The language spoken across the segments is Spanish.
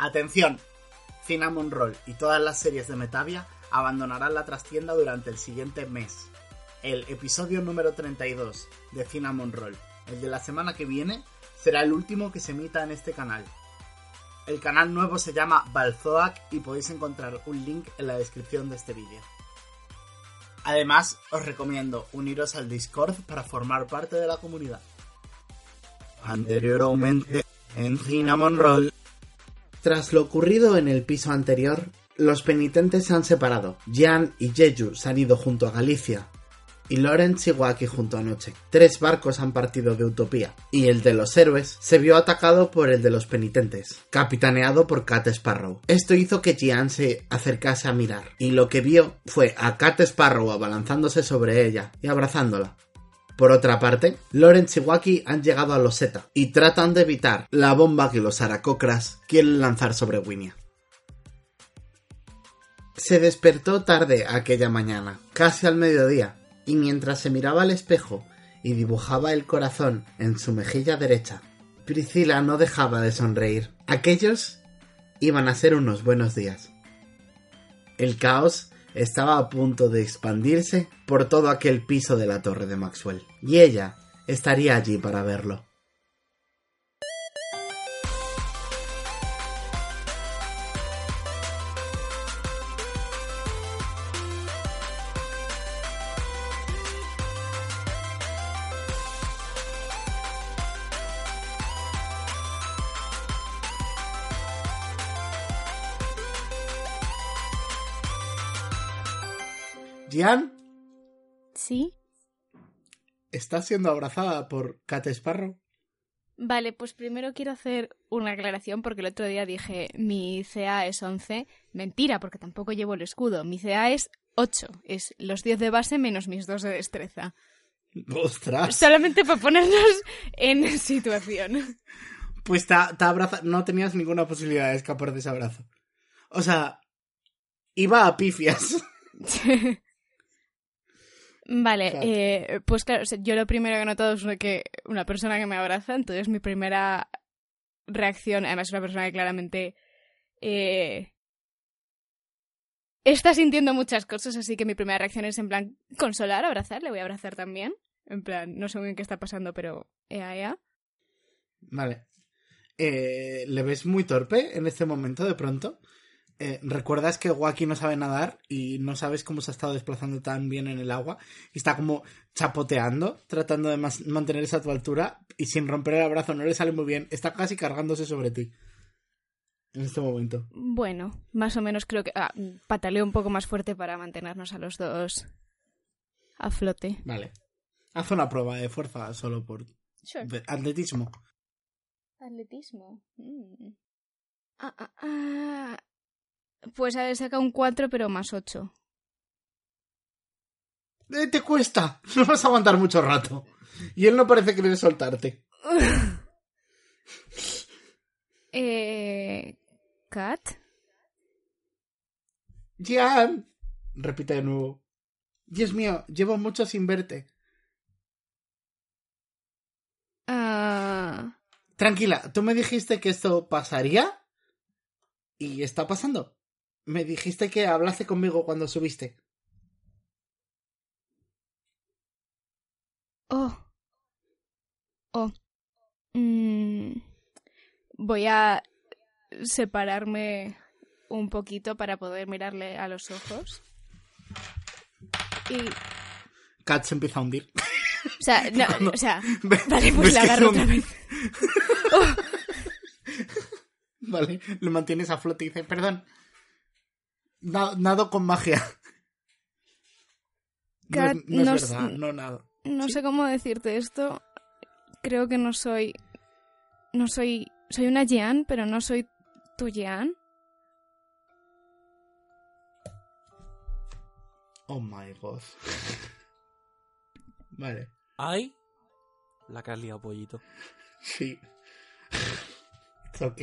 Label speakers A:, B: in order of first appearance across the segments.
A: Atención, Cinnamon Roll y todas las series de Metavia abandonarán la trastienda durante el siguiente mes. El episodio número 32 de Cinnamon Roll, el de la semana que viene, será el último que se emita en este canal. El canal nuevo se llama Balzoac y podéis encontrar un link en la descripción de este vídeo. Además, os recomiendo uniros al Discord para formar parte de la comunidad. Anteriormente, en Cinnamon Roll. Tras lo ocurrido en el piso anterior, los penitentes se han separado. Jan y Jeju se han ido junto a Galicia. Y Lawrence y Waki junto a Noche. Tres barcos han partido de Utopía. Y el de los héroes se vio atacado por el de los penitentes, capitaneado por Cat Sparrow. Esto hizo que Jan se acercase a mirar. Y lo que vio fue a Cat Sparrow abalanzándose sobre ella y abrazándola. Por otra parte, Lawrence y Waki han llegado a Loseta y tratan de evitar la bomba que los aracocras quieren lanzar sobre Winia. Se despertó tarde aquella mañana, casi al mediodía, y mientras se miraba al espejo y dibujaba el corazón en su mejilla derecha, Priscila no dejaba de sonreír. Aquellos iban a ser unos buenos días. El caos estaba a punto de expandirse por todo aquel piso de la torre de Maxwell, y ella estaría allí para verlo. Jan,
B: ¿Sí?
A: ¿estás siendo abrazada por Cat Sparrow?
B: Vale, pues primero quiero hacer una aclaración porque el otro día dije mi CA es 11. Mentira, porque tampoco llevo el escudo. Mi CA es 8. Es los 10 de base menos mis 2 de destreza.
A: ¡Ostras!
B: Solamente para ponernos en situación.
A: Pues te, te abraza... No tenías ninguna posibilidad de escapar de ese abrazo. O sea, iba a pifias.
B: Vale,
A: Claro.
B: eh, pues claro, yo lo primero que he notado es que una persona que me abraza, entonces mi primera reacción, además es una persona que claramente eh, está sintiendo muchas cosas, así que mi primera reacción es en plan consolar, abrazar, le voy a abrazar también. En plan, no sé muy bien qué está pasando, pero ea, ea.
A: Vale. Eh, ¿Le ves muy torpe en este momento de pronto? Eh, ¿Recuerdas que Waki no sabe nadar y no sabes cómo se ha estado desplazando tan bien en el agua? Y está como chapoteando, tratando de mantenerse a tu altura y sin romper el abrazo, no le sale muy bien. Está casi cargándose sobre ti. En este momento.
B: Bueno, más o menos creo que ah, pataleo un poco más fuerte para mantenernos a los dos a flote.
A: Vale. Haz una prueba de fuerza solo por de atletismo.
B: Atletismo. Mm. Ah, ah, ah. Pues ha sacado un 4, pero más 8.
A: Eh, te cuesta. No vas a aguantar mucho rato. Y él no parece querer soltarte.
B: eh. ¿Cat?
A: Jan. Repite de nuevo. Dios mío, llevo mucho sin verte.
B: Ah.
A: Tranquila, tú me dijiste que esto pasaría. Y está pasando. Me dijiste que hablaste conmigo cuando subiste.
B: Oh. Oh. Mm. Voy a separarme un poquito para poder mirarle a los ojos. Y.
A: Kat se empieza a hundir.
B: O sea, no,
A: Cuando-
B: o sea. Vale, pues la agarro otra vez. Oh.
A: Vale, lo mantienes a flote y dice, perdón. Na- nado con magia. No,
B: Kat,
A: es- no
B: no
A: es
B: s-
A: verdad, no nado.
B: No sé cómo decirte esto. Creo que no soy. No soy. Soy una Jean, pero no soy tú, Jean?
A: Oh my god. vale.
C: Ay, la que has liado, pollito.
A: Sí. It's ok.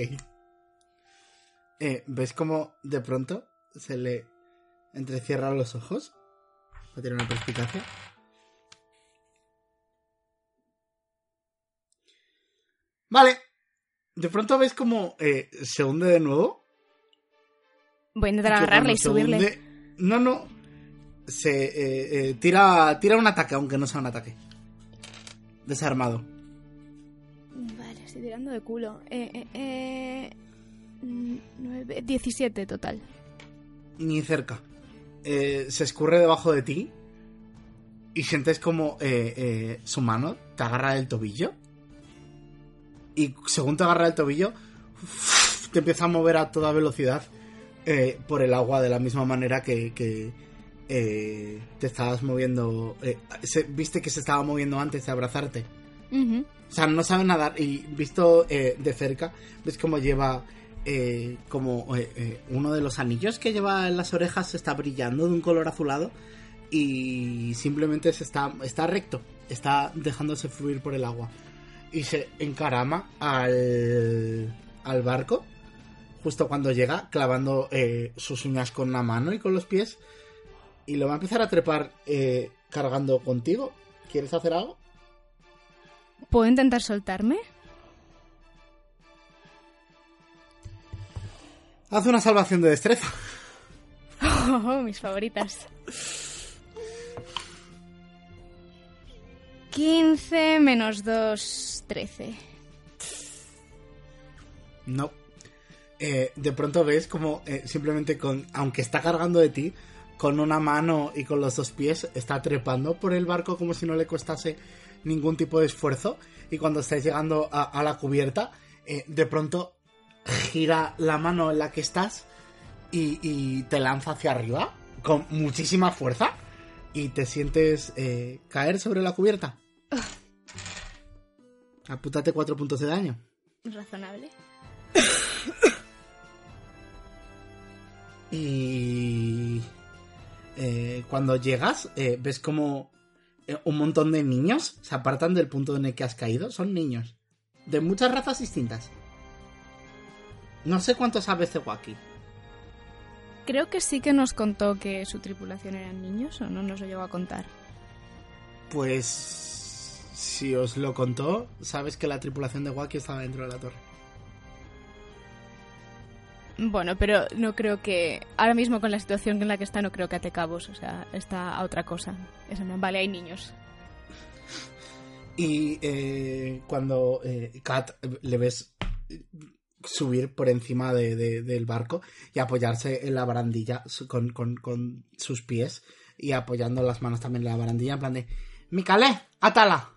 A: Eh, ¿Ves cómo de pronto se le entrecierran los ojos? Va a tener una perspicacia. Vale. De pronto ves como eh, se hunde de nuevo.
B: Voy a intentar agarrarle y subirle.
A: hunde- No, no. Se eh, eh, tira, tira un ataque, aunque no sea un ataque. Desarmado.
B: Vale, estoy tirando de culo. Eh, eh, eh, mm, nueve- 17 total.
A: Ni cerca. Eh, se escurre debajo de ti. Y sientes como eh, eh, su mano te agarra el tobillo. Y según te agarra el tobillo, te empieza a mover a toda velocidad eh, por el agua de la misma manera que, que, eh, te estabas moviendo. se- viste que se estaba moviendo antes de abrazarte. O sea, no sabe nadar y visto eh, de cerca, ves como lleva eh, como eh, eh, uno de los anillos que lleva en las orejas está brillando de un color azulado y simplemente se está, está recto, está dejándose fluir por el agua y se encarama al, al barco justo cuando llega clavando eh, sus uñas con una mano y con los pies y lo va a empezar a trepar cargando contigo. ¿Quieres hacer algo?
B: ¿Puedo intentar soltarme?
A: Haz una salvación de destreza.
B: Oh, mis favoritas. 15 menos 2, 13.
A: No. Eh, de pronto ves como eh, simplemente con, aunque está cargando de ti, con una mano y con los dos pies, está trepando por el barco como si no le costase ningún tipo de esfuerzo. Y cuando estáis llegando a, a la cubierta, eh, de pronto gira la mano en la que estás y, y te lanza hacia arriba con muchísima fuerza y te sientes eh, caer sobre la cubierta. Apúntate cuatro puntos de daño.
B: Razonable.
A: Y eh, cuando llegas, eh, ves como un montón de niños se apartan del punto en el que has caído. Son niños. De muchas razas distintas. No sé cuántos sabes de Waki.
B: Creo que sí que nos contó que su tripulación eran niños o no nos lo llegó a contar.
A: Pues si os lo contó, sabes que la tripulación de Waki estaba dentro de la torre.
B: Bueno, pero no creo que. Ahora mismo con la situación en la que está, no creo que ate cabos. O sea, está a otra cosa. Eso no, vale, hay niños.
A: Y eh, cuando eh, Kat eh, le ves subir por encima de- de- del barco y apoyarse en la barandilla con, con- sus pies y apoyando las manos también en la barandilla, en plan de. ¡Atala!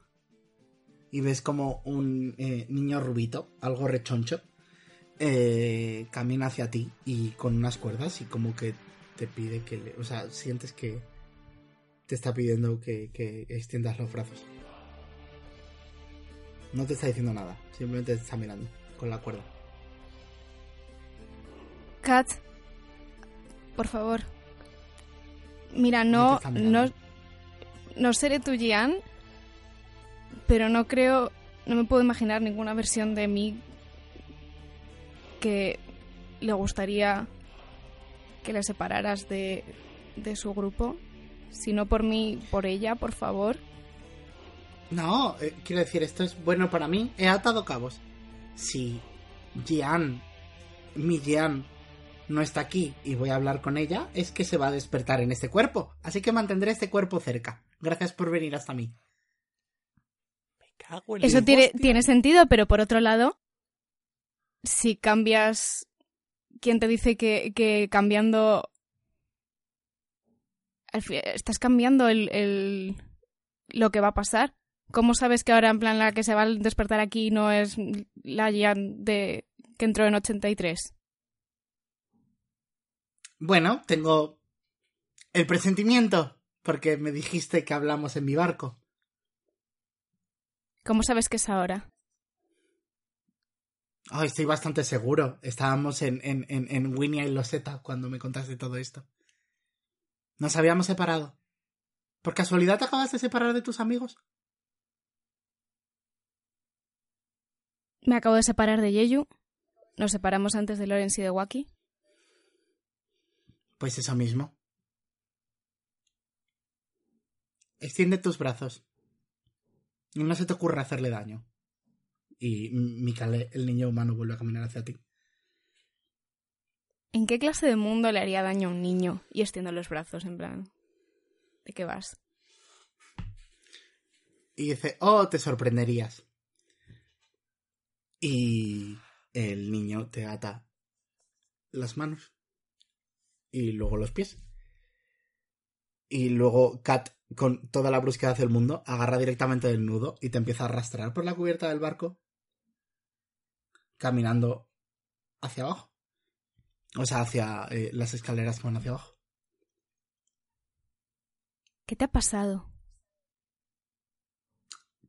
A: Y ves como un eh, niño rubito, algo rechoncho, eh, camina hacia ti y con unas cuerdas y como que te pide que le... O sea, sientes que te está pidiendo que, que extiendas los brazos. No te está diciendo nada, simplemente te está mirando con la cuerda.
B: Kat, por favor. Mira,
A: No
B: no, no, seré tu Gian, pero no creo, no me puedo imaginar ninguna versión de mí que le gustaría que la separaras de, de su grupo. Si no por mí, por ella, por favor.
A: No, eh, quiero decir, esto es bueno para mí. He atado cabos. Si Jean, mi Jean, no está aquí y voy a hablar con ella, es que se va a despertar en este cuerpo. Así que mantendré este cuerpo cerca. Gracias por venir hasta mí.
C: Me cago en
B: Eso tiene, sentido, pero por otro lado, si cambias... ¿Quién te dice que, que cambiando... Estás cambiando el, el- lo que va a pasar? ¿Cómo sabes que ahora en plan la que se va a despertar aquí no es la Jan de que entró en 83?
A: Bueno, tengo el presentimiento, porque me dijiste que hablamos en mi barco.
B: ¿Cómo sabes que es ahora?
A: Oh, estoy bastante seguro. Estábamos en, en, en, en Winnie y Loseta cuando me contaste todo esto. Nos habíamos separado. ¿Por casualidad te acabas de separar de tus amigos?
B: Me acabo de separar de Yeyu. Nos separamos antes de Lorenz y de Waki.
A: Pues eso mismo. Extiende tus brazos. Y no se te ocurra hacerle daño. Y Mikale, el niño humano, vuelve a caminar hacia ti.
B: ¿En qué clase de mundo le haría daño a un niño? Y extiendo los brazos, en plan. ¿De qué vas?
A: Y dice, oh, te sorprenderías. Y el niño te ata las manos. Y luego los pies. Y luego Kat, con toda la brusquedad del mundo, agarra directamente del nudo y te empieza a arrastrar por la cubierta del barco. Caminando hacia abajo. O sea, hacia eh, las escaleras que van hacia abajo.
B: ¿Qué te ha pasado?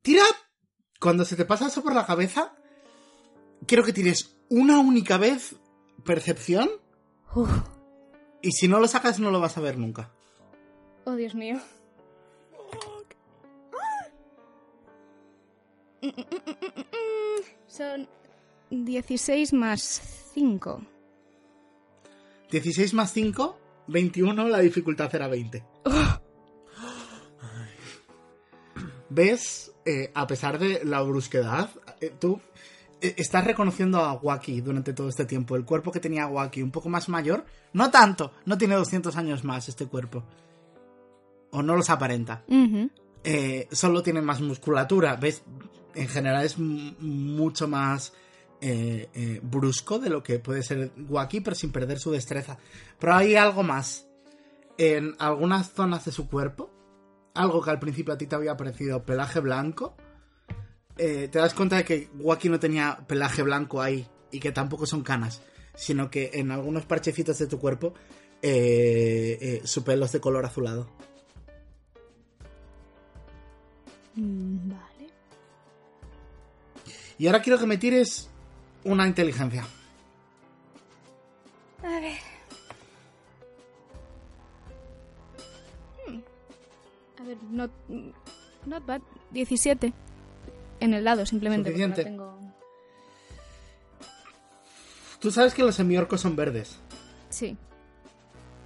A: Tira. Cuando se te pasa eso por la cabeza, quiero que tires una única vez percepción.
B: Uf.
A: Y si no lo sacas, no lo vas a ver nunca.
B: Oh, Dios mío. Son 16 más 5.
A: 16 más 5, 21, la dificultad era 20. ¿Ves? Eh, a pesar de la brusquedad, eh, tú estás reconociendo a Waki durante todo este tiempo. El cuerpo que tenía Waki, un poco más mayor. No tanto, no tiene 200 años más este cuerpo. O no los aparenta. Eh, solo tiene más musculatura. ¿Ves? En general es mucho más eh, eh, brusco de lo que puede ser Waki, pero sin perder su destreza. Pero hay algo más. En algunas zonas de su cuerpo, algo que al principio a ti te había parecido pelaje blanco, eh, te das cuenta de que Waki no tenía pelaje blanco ahí y que tampoco son canas, sino que en algunos parchecitos de tu cuerpo eh, eh, su pelo es de color azulado.
B: Mm, Vale.
A: Y ahora quiero que me tires una inteligencia.
B: A ver. Hmm. A ver, not, not bad. 17. En el lado, simplemente. no
A: Suficiente.
B: tengo...
A: Tú sabes que los semiorcos son verdes.
B: Sí.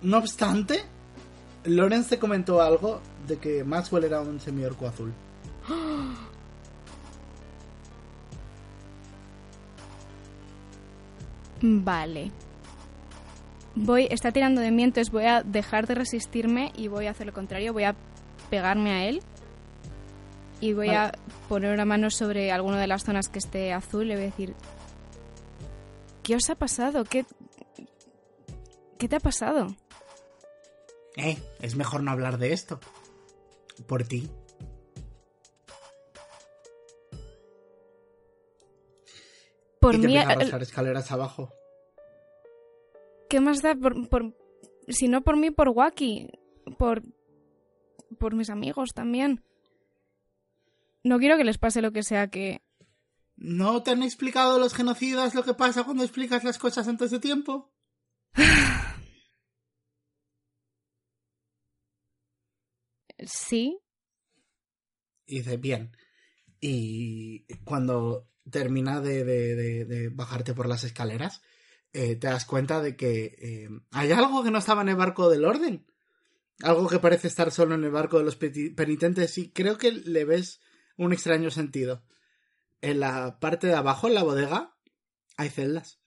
A: No obstante, Lorenz te comentó algo de que Maxwell era un semiorco azul.
B: Vale. Voy, está tirando de mí, entonces voy a dejar de resistirme y voy a hacer lo contrario. Voy a pegarme a él. Y voy
A: Vale.
B: a poner una mano sobre alguna de las zonas que esté azul y le voy a decir... ¿Qué os ha pasado? ¿Qué... ¿Qué te ha pasado?
A: Eh, es mejor no hablar de esto. Por ti.
B: Por
A: y te
B: mí...
A: a arrastrar escaleras abajo.
B: ¿Qué más da? Por, por- si no por mí, por Waki. Por... Por mis amigos también. No quiero que les pase lo que sea que...
A: ¿No te han explicado los genocidas lo que pasa cuando explicas las cosas antes de tiempo?
B: Sí.
A: Y dice, bien. Y cuando termina de, de- de- de bajarte por las escaleras, eh, te das cuenta de que eh, hay algo que no estaba en el barco del orden. Algo que parece estar solo en el barco de los penitentes y creo que le ves un extraño sentido. En la parte de abajo, en la bodega, hay celdas.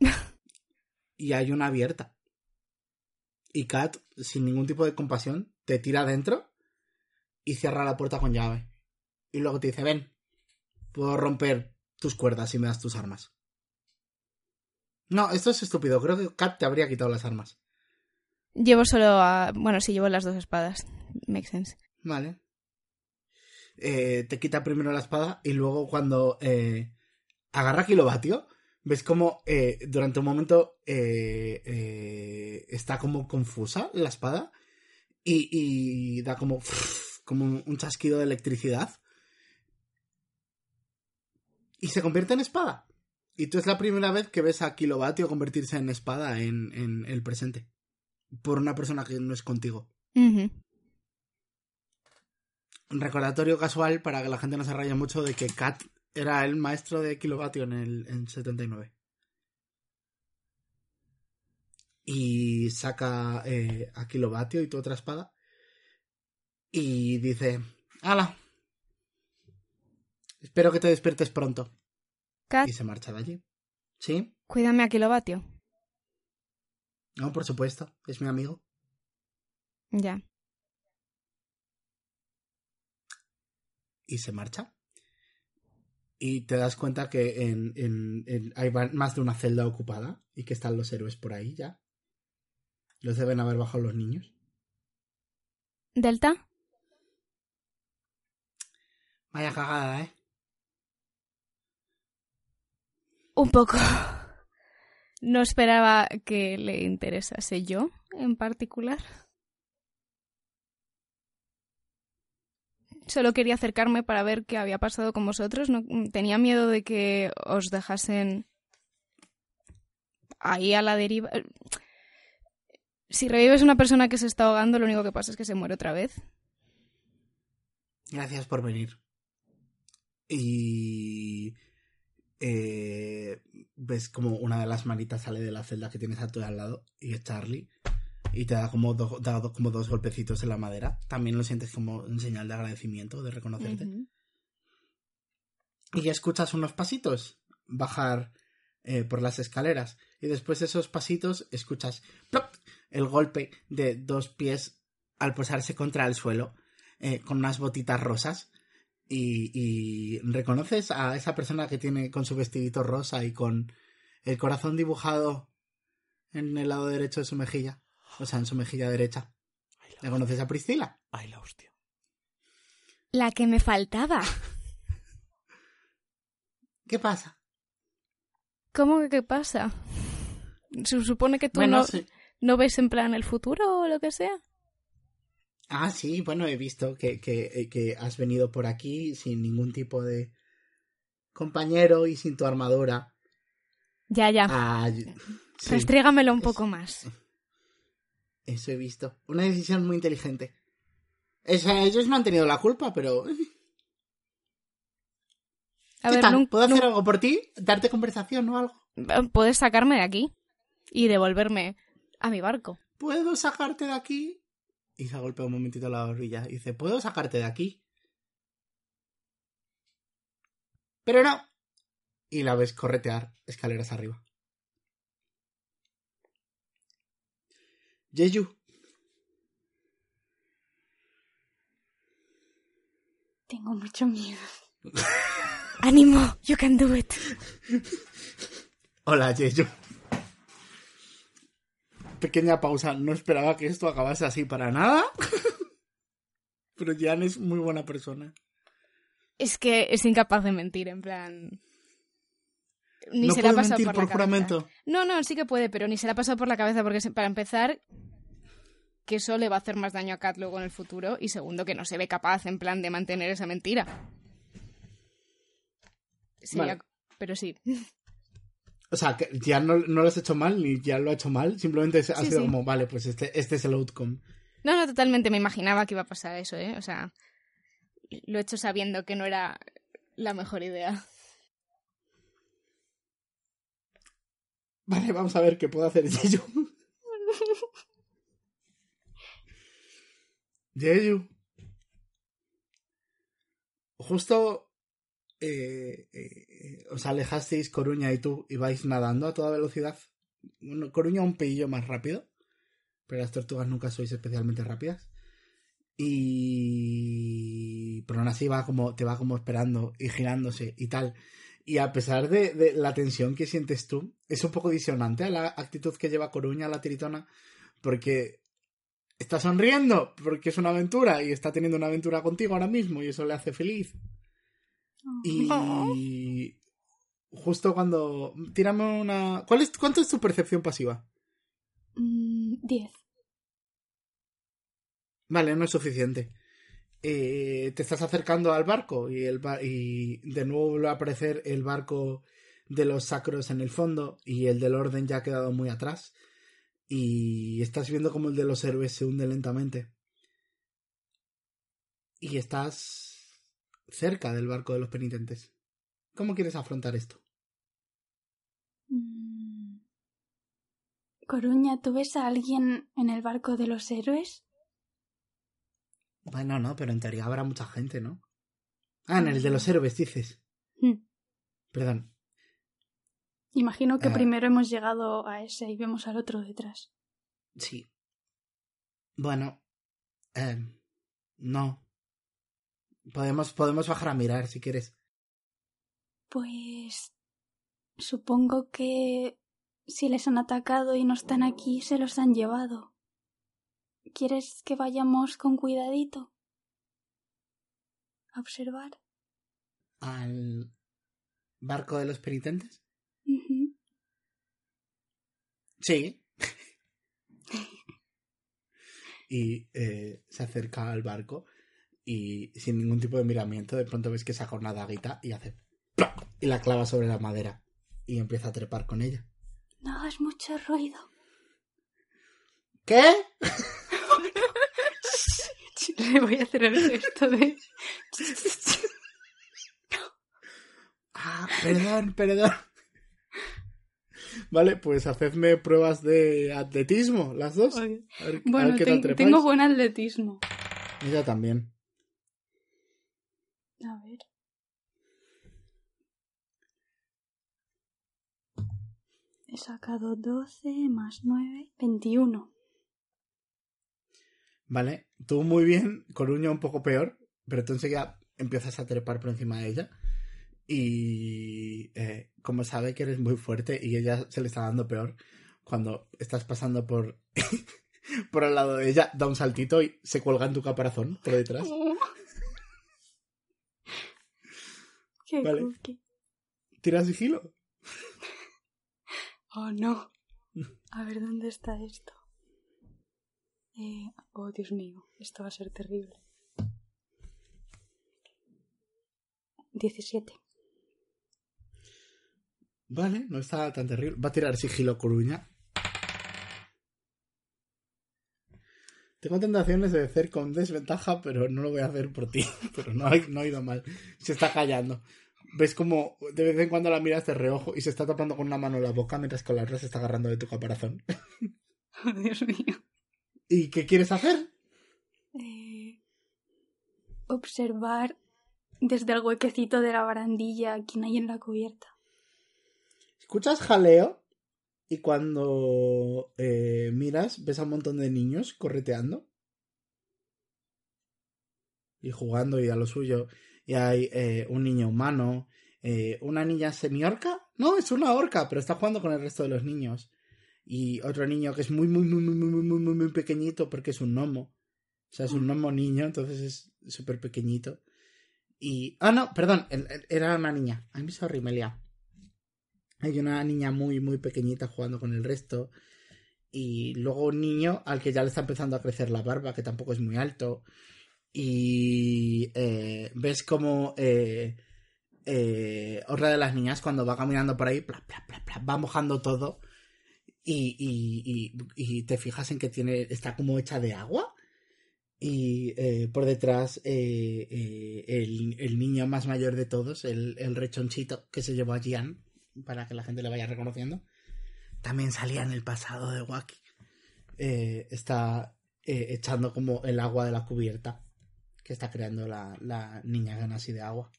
A: y hay una abierta. Y Kat, sin ningún tipo de compasión, te tira adentro y cierra la puerta con llave. Y luego te dice, ven, puedo romper tus cuerdas si me das tus armas. No, esto es estúpido. Creo que Kat te habría quitado las armas.
B: Llevo solo a... Bueno, sí, llevo las dos espadas. Makes sense.
A: Vale. Eh, te quita primero la espada y luego cuando eh, agarra kilovatio, ves como eh, durante un momento está como confusa la espada y, y da como, como un chasquido de electricidad y se convierte en espada. Y tú es la primera vez que ves a Kilovatio convertirse en espada en, el presente. Por una persona que no es contigo. Recordatorio casual para que la gente no se raye mucho de que Kat era el maestro de Kilovatio en el en 79. Y saca eh, a Kilovatio y tu otra espada. Y dice: ¡Hala! Espero que te despiertes pronto.
B: Kat,
A: Y se marcha de allí. ¿Sí?
B: cuídame a kilovatio.
A: No, por supuesto. Es mi amigo.
B: Ya.
A: Y se marcha. Y te das cuenta que en, en- en- hay más de una celda ocupada y que están los héroes por ahí ya. Los deben haber bajado los niños.
B: ¿Delta?
A: Vaya cagada, ¿eh?
B: Un poco. No esperaba que le interesase yo en particular. Solo quería acercarme para ver qué había pasado con vosotros. No, tenía miedo de que os dejasen ahí a la deriva. Si revives una persona que se está ahogando, lo único que pasa es que se muere otra vez.
A: Gracias por venir. Y... eh, ves como una de las manitas sale de la celda que tienes a tu al lado y es Charlie. Y te da como, do- da do- como dos golpecitos en la madera. También lo sientes como un señal de agradecimiento, de reconocerte. Y escuchas unos pasitos bajar eh, por las escaleras y después de esos pasitos escuchas ¡plop! el golpe de dos pies al posarse contra el suelo eh, con unas botitas rosas y, y reconoces a esa persona que tiene con su vestidito rosa y con el corazón dibujado en el lado derecho de su mejilla o sea en su mejilla derecha
C: Ay,
A: ¿le
C: la,
A: conoces a Priscila?
C: ay, la hostia.
B: La que me faltaba.
A: ¿qué pasa?
B: ¿Cómo que qué pasa? Se supone que tú
A: bueno
B: no,
A: sí.
B: no ves en plan el futuro o lo que sea.
A: Ah, sí, bueno, he visto que, que, eh, que has venido por aquí sin ningún tipo de compañero y sin tu armadura.
B: Ya, ya.
A: Ah, y- sí,
B: Restrígamelo un poco más.
A: eso he visto. Una decisión muy inteligente. Ellos no han tenido la culpa, pero...
B: A
A: ¿Qué
B: ver,
A: tal? ¿Puedo hacer algo por ti? ¿Darte conversación o algo?
B: puedes sacarme de aquí y devolverme a mi barco.
A: ¿Puedo sacarte de aquí? Y se golpea un momentito la orilla. Y dice, ¿puedo sacarte de aquí? Pero no. Y la ves corretear escaleras arriba. Jeju,
D: Tengo mucho miedo.
B: ¡Ánimo! You can do it.
A: Hola, Jeju. Pequeña pausa. No esperaba que esto acabase así para nada. Pero Jan es muy buena persona.
B: Es que es incapaz de mentir, en plan... Ni
A: no
B: se ha pasado por,
A: por
B: la cabeza.
A: juramento.
B: No, no, sí que puede, pero ni se le ha pasado por la cabeza porque, para empezar, que eso le va a hacer más daño a Kat luego en el futuro y segundo, que no se ve capaz, en plan, de mantener esa mentira.
A: Vale.
B: Pero sí.
A: O sea, que ya no, no lo has hecho mal, ni ya lo ha hecho mal. Simplemente ha
B: Sí,
A: sido
B: sí.
A: como, vale, pues este, este es el outcome.
B: No, no, totalmente me imaginaba que iba a pasar eso, ¿eh? O sea, lo he hecho sabiendo que no era la mejor idea.
A: Vale, vamos a ver qué puedo hacer Jeju. Jeju. Justo eh, eh, os alejasteis Coruña y tú y vais nadando a toda velocidad. Bueno, Coruña un pelillo más rápido, pero las tortugas nunca sois especialmente rápidas. Y pero aún así va como, te va como esperando y girándose y tal. Y a pesar de, de la tensión que sientes tú, es un poco disonante a la actitud que lleva Coruña, la tiritona, porque está sonriendo, porque es una aventura y está teniendo una aventura contigo ahora mismo y eso le hace feliz. Y justo cuando... Tírame una... ¿Cuál es, ¿Cuánto es tu percepción pasiva?
D: Mm, Diez.
A: Vale, no es suficiente. Eh, te estás acercando al barco y, el y de nuevo vuelve a aparecer el barco de los sacros en el fondo y el del orden ya ha quedado muy atrás. Y estás viendo como el de los héroes se hunde lentamente. Y estás cerca del barco de los penitentes. ¿Cómo quieres afrontar esto?
D: Mm. Coruña, ¿tú ves a alguien en el barco de los héroes?
A: Bueno, no, pero en teoría habrá mucha gente, ¿no? Ah, en el de los héroes, dices.
D: Mm.
A: Perdón.
D: Imagino que
A: Ah.
D: primero hemos llegado a ese y vemos al otro detrás.
A: Sí. Bueno. Eh, no. Podemos, podemos bajar a mirar si quieres.
D: Pues supongo que si les han atacado y no están aquí, se los han llevado. ¿Quieres que vayamos con cuidadito? A observar.
A: Al barco de los penitentes. Sí. y eh, se acerca al barco y sin ningún tipo de miramiento de pronto ves que saca una daguita y hace y la clava sobre la madera y empieza a trepar con ella.
D: No hagas mucho ruido.
A: ¿Qué?
D: Le voy a hacer el gesto de...
A: Ah, perdón, perdón. Vale, pues hacedme pruebas de atletismo, las dos. A ver, a ver
D: Bueno,
A: qué
D: ten-
A: tal
D: tengo buen atletismo.
A: Ella también.
D: A ver. He sacado 12 más 9, 21.
A: Vale, tú muy bien, Coruña un poco peor, pero tú enseguida empiezas a trepar por encima de ella. Y eh, como sabe que eres muy fuerte y ella se le está dando peor, cuando estás pasando por, por al lado de ella, da un saltito y se cuelga en tu caparazón por detrás.
D: Qué
A: Vale.
D: cookie.
A: ¿Tiras sigilo?
D: Oh, no. A ver, ¿dónde está esto? Eh, oh, Dios mío, esto va a ser terrible. 17.
A: Vale, no está tan terrible. Va a tirar sigilo Coruña. Tengo tentaciones de hacer con desventaja, pero no lo voy a hacer por ti. Pero no ha, no ha ido mal. Se está callando. Ves como de vez en cuando la miras de reojo y se está tapando con una mano la boca mientras con la otra se está agarrando de tu caparazón.
D: Oh, Dios mío.
A: ¿Y qué quieres hacer?
D: Eh, observar desde el huequecito de la barandilla quién hay en la cubierta.
A: Escuchas jaleo y cuando eh, miras ves a un montón de niños correteando y jugando y a lo suyo. Y hay eh, un niño humano, eh, una niña semiorca. No, es una orca, pero está jugando con el resto de los niños. Y otro niño que es muy, muy, muy, muy, muy, muy, muy, muy pequeñito porque es un gnomo. O sea, es un gnomo niño, entonces es súper pequeñito. Y... Ah, no, perdón, era una niña. I'm sorry, Melia. Hay una niña muy, muy pequeñita jugando con el resto. Y luego un niño al que ya le está empezando a crecer la barba, que tampoco es muy alto. Y eh, ves como eh, eh, otra de las niñas cuando va caminando por ahí, pla, pla, pla, va mojando todo. Y, y, y, te fijas en que tiene está como hecha de agua. Y eh, por detrás eh, eh, el, el niño más mayor de todos, el, el rechonchito que se llevó a Gian, para que la gente le vaya reconociendo, también salía en el pasado de. Eh, está echando como el agua de la cubierta que está creando la, la niña Ganassi de agua.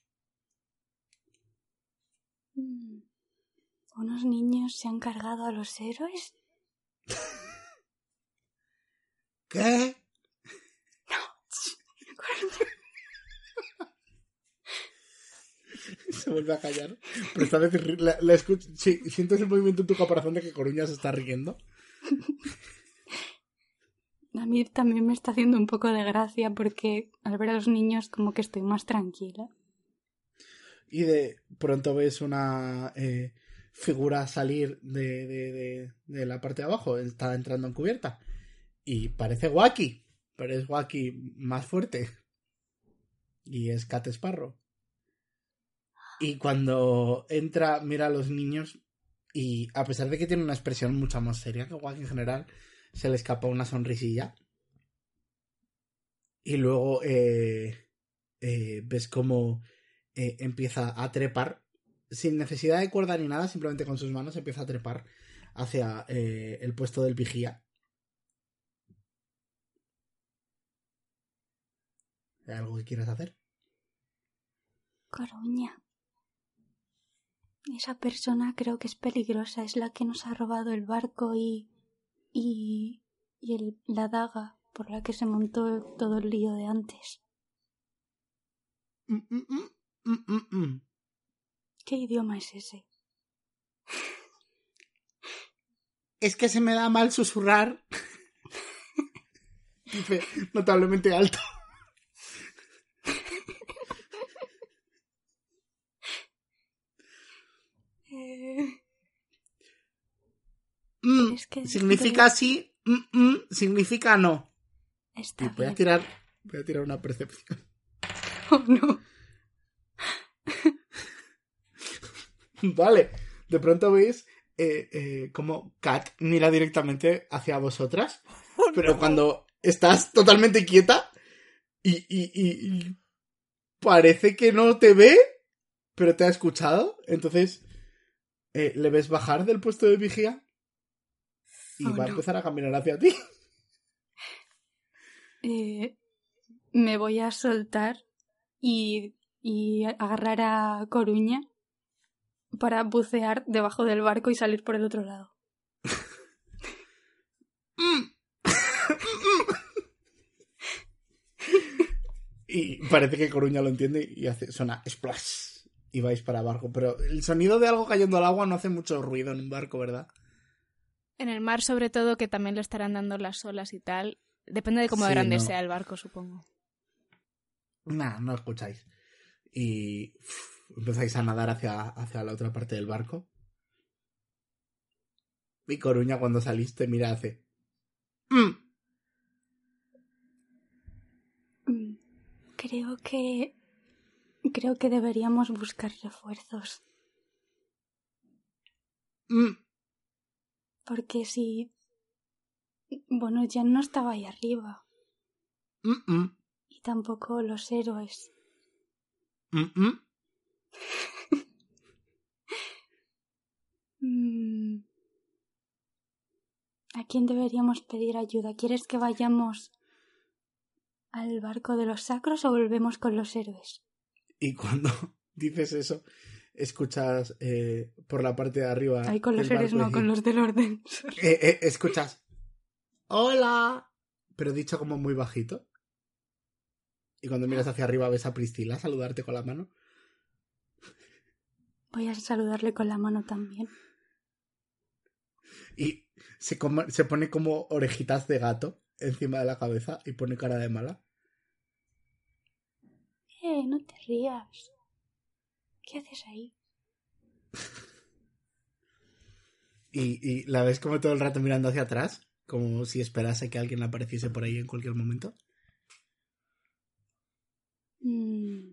D: Mm. ¿Unos niños se han cargado a los héroes?
A: ¿Qué? Se vuelve a callar. Pero esta vez la, la escuch- sí, sientes el movimiento en tu caparazón de que Coruña se está riendo.
D: A mí también me está haciendo un poco de gracia porque al ver a los niños como que estoy más tranquila.
A: Y de pronto ves una eh, figura salir de, de, de, de la parte de abajo. Está entrando en cubierta. Y parece Wacky. Pero es Wacky más fuerte. Y es Cat Sparrow. Y cuando entra, mira a los niños y a pesar de que tiene una expresión mucho más seria que Wack en general, se le escapa una sonrisilla. Y luego eh, eh, ves cómo eh, empieza a trepar, sin necesidad de cuerda ni nada, simplemente con sus manos empieza a trepar hacia eh, el puesto del vigía. ¿Hay algo que quieras hacer?
D: Coruña. Esa persona creo que es peligrosa, es la que nos ha robado el barco y. y. y el, la daga por la que se montó todo el lío de antes.
A: Mm, mm, mm.
D: ¿Qué idioma es ese?
A: Es que se me da mal susurrar. Dice notablemente alto.
D: Eh,
A: Mm,
D: Es que-
A: significa sí, mm, mm, significa no.
D: está
A: voy a tirar, voy a tirar una percepción.
D: Oh, no.
A: Vale, de pronto veis eh, eh, como Kat mira directamente hacia vosotras, pero cuando estás totalmente quieta y, y- y- y parece que no te ve, pero te ha escuchado, entonces eh, le ves bajar del puesto de vigía y
D: Oh,
A: va a empezar a caminar hacia ti.
D: Eh, me voy a soltar y, y agarrar a Coruña para bucear debajo del barco y salir por el otro lado.
A: Y parece que Coruña lo entiende y hace, suena splash. Y vais para abajo. Pero el sonido de algo cayendo al agua no hace mucho ruido en un barco, ¿verdad?
B: En el mar, sobre todo, que también le estarán dando las olas y tal. Depende de cómo
A: Sí,
B: grande
A: no.
B: sea el barco, supongo.
A: Nah, no escucháis. Y empezáis a nadar hacia, hacia la otra parte del barco. Y Coruña, cuando saliste, mira, hace. "Mm".
D: Mm, Creo que. Creo que deberíamos buscar refuerzos.
A: Mm.
D: Porque si. Bueno, ya no estaba ahí arriba.
A: Mm.
D: Y tampoco los héroes.
A: Mm.
D: ¿A quién deberíamos pedir ayuda? ¿Quieres que vayamos al barco de los sacros o volvemos con los héroes?
A: Y cuando dices eso, escuchas eh, por la parte de arriba.
D: Ay, con los héroes no, con los del orden.
A: Eh, eh, escuchas. ¡Hola! Pero dicho como muy bajito. Y cuando miras hacia arriba ves a Priscila saludarte con la mano.
D: Voy a saludarle con la mano también.
A: Y se, come- se pone como orejitas de gato encima de la cabeza y pone cara de mala.
D: Eh, no te rías. ¿Qué haces ahí?
A: Y, y la ves como todo el rato mirando hacia atrás, como si esperase que alguien apareciese por ahí en cualquier momento.
D: Mm.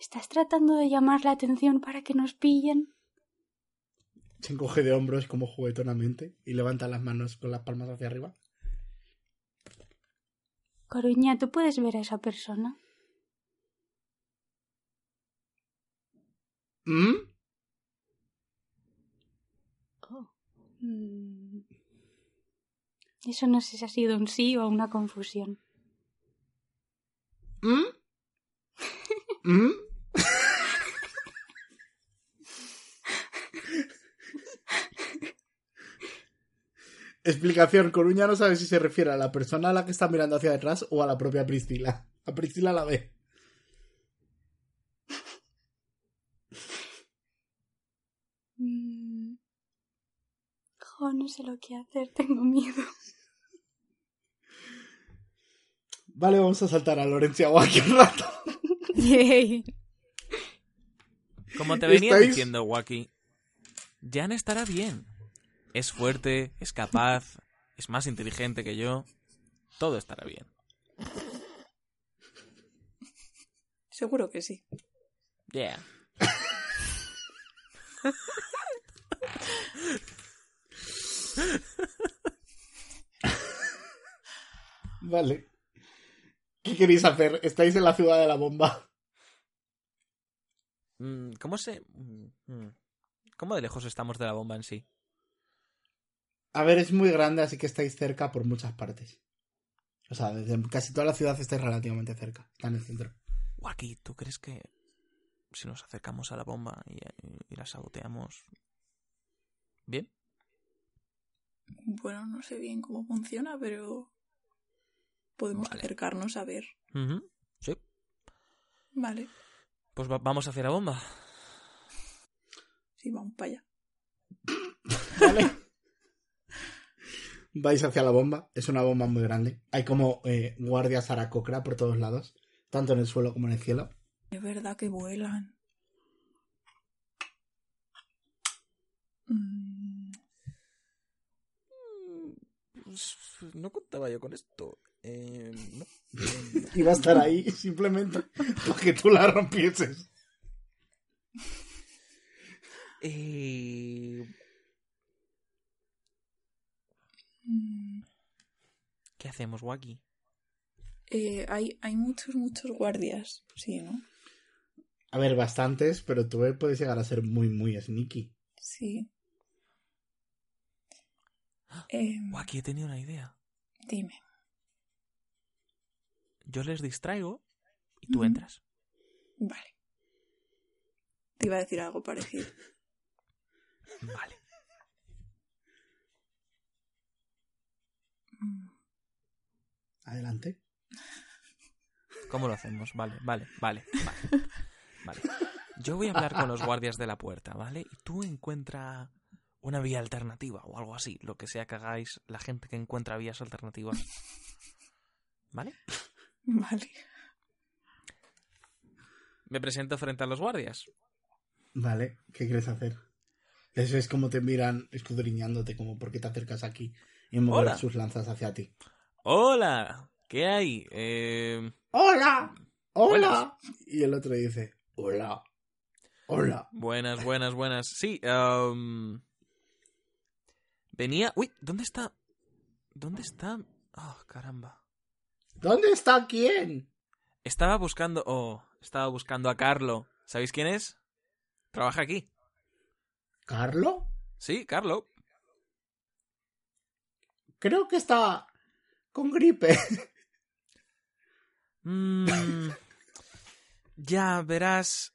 D: ¿Estás tratando de llamar la atención para que nos pillen?
A: Se encoge de hombros como juguetonamente y levanta las manos con las palmas hacia arriba.
D: Coruña, ¿tú puedes ver a esa persona?
A: ¿Mm?
D: Mm. Eso no sé si ha sido un sí o una confusión.
A: ¿Mm? ¿Mm? Explicación, Coruña no sabe si se refiere a la persona a la que está mirando hacia detrás o a la propia Priscila. A Priscila la ve.
D: Mm. Jo, no sé lo que hacer, tengo miedo.
A: Vale, vamos a saltar a Lorencia aquí un rato.
B: Yay.
C: Como te venía
A: ¿Estáis?
C: diciendo, Wacky, Jan estará bien. Es fuerte, es capaz, es más inteligente que yo. Todo estará bien.
E: Seguro que sí.
C: Yeah.
A: Vale. ¿Qué queréis hacer? Estáis en la ciudad de la bomba.
C: Mm, ¿Cómo se...? mm, mm. ¿Cómo de lejos estamos de la bomba en sí?
A: A ver, es muy grande, así que estáis cerca por muchas partes. O sea, desde casi toda la ciudad estáis relativamente cerca. Está en el centro.
C: Waki, ¿tú crees que si nos acercamos a la bomba y, y la saboteamos... ¿Bien?
E: Bueno, no sé bien cómo funciona, pero podemos
C: Vale.
E: acercarnos a ver.
C: Sí.
E: Vale,
C: Pues va- vamos hacia la bomba.
E: sí, vamos para allá.
A: ¿Vale? Vais hacia la bomba. Es una bomba muy grande. Hay como eh, guardias aracocra por todos lados. Tanto en el suelo como en el cielo.
E: Es verdad que vuelan. Mm,
C: Pues, no contaba yo con esto. Eh, no.
A: Iba a estar ahí simplemente porque tú la rompieses.
C: Eh,
E: mm.
C: ¿Qué hacemos, Waki?
E: Eh, hay, hay muchos, muchos guardias, sí, ¿no?
A: A ver, bastantes, pero tú puedes llegar a ser muy, muy sneaky.
E: Sí. Eh,
C: Waki, he tenido una idea.
E: dime.
C: Yo les distraigo y tú entras.
E: Vale. Te iba a decir algo parecido.
C: Vale.
A: Adelante.
C: ¿Cómo lo hacemos? Vale, vale, vale, vale. Vale. Yo voy a hablar con los guardias de la puerta, ¿vale? Y tú encuentra una vía alternativa o algo así. Lo que sea que hagáis, la gente que encuentra vías alternativas. ¿Vale?
E: Vale.
C: Me presento frente a los guardias.
A: Vale, ¿qué quieres hacer? Eso es como te miran escudriñándote, como por qué te acercas aquí y mover
C: Hola.
A: sus lanzas hacia ti.
C: ¡Hola! ¿Qué hay? Eh...
A: ¡Hola! ¡Hola!
C: Buenas.
A: Y el otro dice, ¡Hola! ¡Hola!
C: Buenas, buenas, buenas. Sí, venía... Uy, ¿dónde está? ¿Dónde está? Oh, caramba.
A: ¿Dónde está quién?
C: Estaba buscando... Oh, estaba buscando a Carlo. ¿Sabéis quién es? Trabaja aquí.
A: ¿Carlo?
C: Sí, Carlo.
A: Creo que está con gripe.
C: Mm, ya, verás...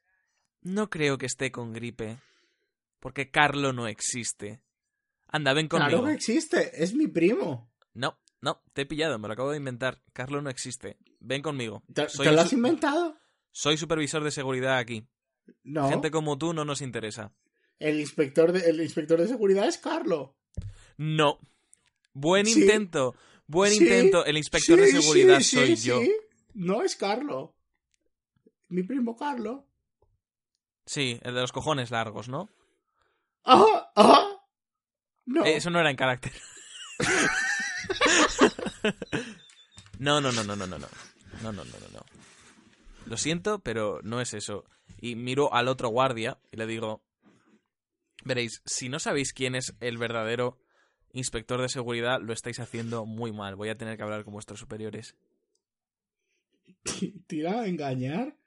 C: No creo que esté con gripe. Porque Carlo no existe. Anda, ven conmigo.
A: Claro que existe, es mi primo.
C: No, no, te he pillado, me lo acabo de inventar. Carlo no existe. Ven conmigo.
A: ¿Te,
C: Soy
A: te lo has inventado?
C: Soy supervisor de seguridad aquí.
A: No.
C: Gente como tú no nos interesa.
A: El inspector de, el inspector de seguridad es Carlo.
C: No. Buen
A: Sí.
C: intento. Buen
A: Sí,
C: intento. El inspector de seguridad
A: sí,
C: soy yo.
A: No es Carlo. Mi primo Carlo.
C: Sí, el de los cojones largos, ¿no?
A: ¡Ah! ¡Ah! No.
C: Eh, eso no era en carácter. no, no, no, no, no, no, no. No, no, no, no, no. Lo siento, pero no es eso. Y miro al otro guardia y le digo, veréis, si no sabéis quién es el verdadero inspector de seguridad, lo estáis haciendo muy mal. Voy a tener que hablar con vuestros superiores.
A: Tira a engañar.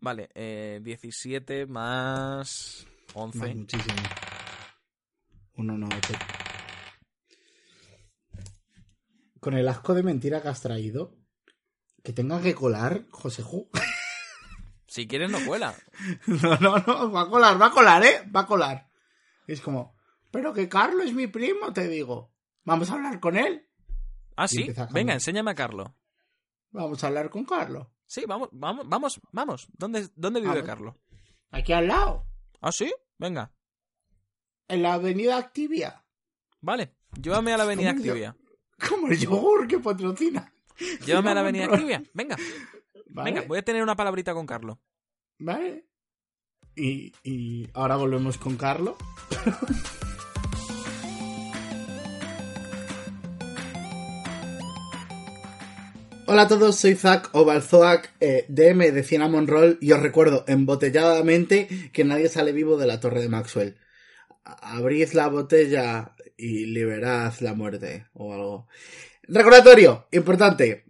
C: Vale, eh, 17 más 11.
A: Más muchísimo. Uno no, ocho. Con el asco de mentira que has traído, que tenga que colar, José Ju.
C: Si quieres, no cuela.
A: No, no, no, va a colar, va a colar, ¿eh? Va a colar. Es como, pero que Carlos es mi primo, te digo. Vamos a hablar con él.
C: Ah, sí. Venga, enséñame a Carlo.
A: Vamos a hablar con Carlos.
C: Sí, vamos, vamos, vamos, vamos. ¿Dónde, dónde vive. Carlo?
A: Aquí al lado,
C: Ah, sí. Venga.
A: en la avenida Activia.
C: Vale. Llévame a la avenida
A: ¿Cómo yo-
C: Activia.
A: Como el yogur que patrocina.
C: Llévame a la avenida. Activia. Venga,
A: ¿Vale?
C: venga. Voy a tener una palabrita con Carlo.
A: Vale. Y, y ahora volvemos con Carlos. Hola a todos, soy Zack o Balzoac, eh, DM de Cinnamon Roll, y os recuerdo embotelladamente que nadie sale vivo de la torre de Maxwell. Abrid la botella y liberad la muerte, o algo. Recordatorio, importante.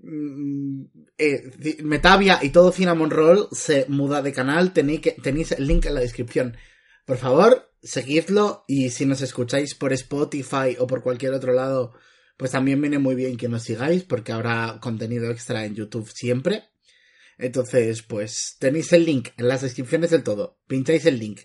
A: Eh, Metavia y todo Cinnamon Roll se muda de canal, tenéis, tenéis el link en la descripción. Por favor, seguidlo y si nos escucháis por Spotify o por cualquier otro lado, pues también viene muy bien que nos sigáis porque habrá contenido extra en YouTube siempre. Entonces, pues tenéis el link en las descripciones del todo. Pincháis el link.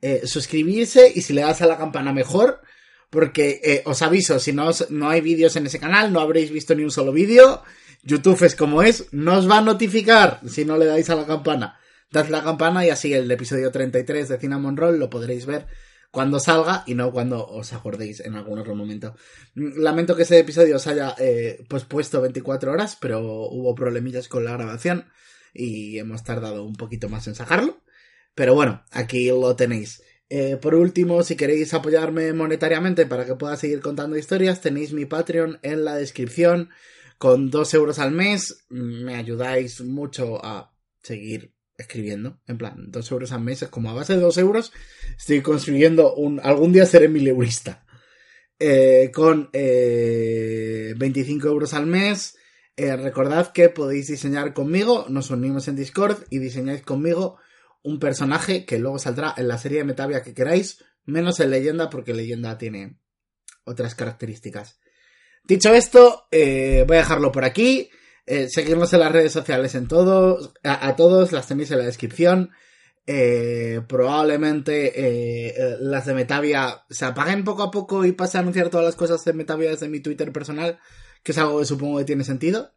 A: Eh, suscribirse y si le das a la campana mejor. Porque eh, os aviso, si no, os- no hay vídeos en ese canal, no habréis visto ni un solo vídeo. YouTube es como es, no os va a notificar si no le dais a la campana. Dad la campana y así el episodio 33 de Cinnamon Roll lo podréis ver cuando salga y no cuando os acordéis en algún otro momento. Mm, Lamento que ese episodio os haya eh, pues puesto 24 horas, pero hubo problemillas con la grabación y hemos tardado un poquito más en sacarlo. Pero bueno, aquí lo tenéis. Eh, por último, si queréis apoyarme monetariamente para que pueda seguir contando historias, tenéis mi Patreon en la descripción. Con 2 euros al mes me ayudáis mucho a seguir escribiendo. En plan, 2 euros al mes es como a base de 2 euros estoy construyendo un... Algún día seré mileurista. Eh, con eh, 25 euros al mes. Eh, recordad que podéis diseñar conmigo, nos unimos en Discord y diseñáis conmigo un personaje que luego saldrá en la serie de Metavia que queráis, menos en leyenda porque leyenda tiene otras características. Dicho esto, eh, voy a dejarlo por aquí. Eh, en las redes sociales en todos, a, a todos, las tenéis en la descripción. Eh, probablemente eh, eh, las de Metavia se apaguen poco a poco y pase a anunciar todas las cosas de Metavia desde mi Twitter personal, que es algo que supongo que tiene sentido.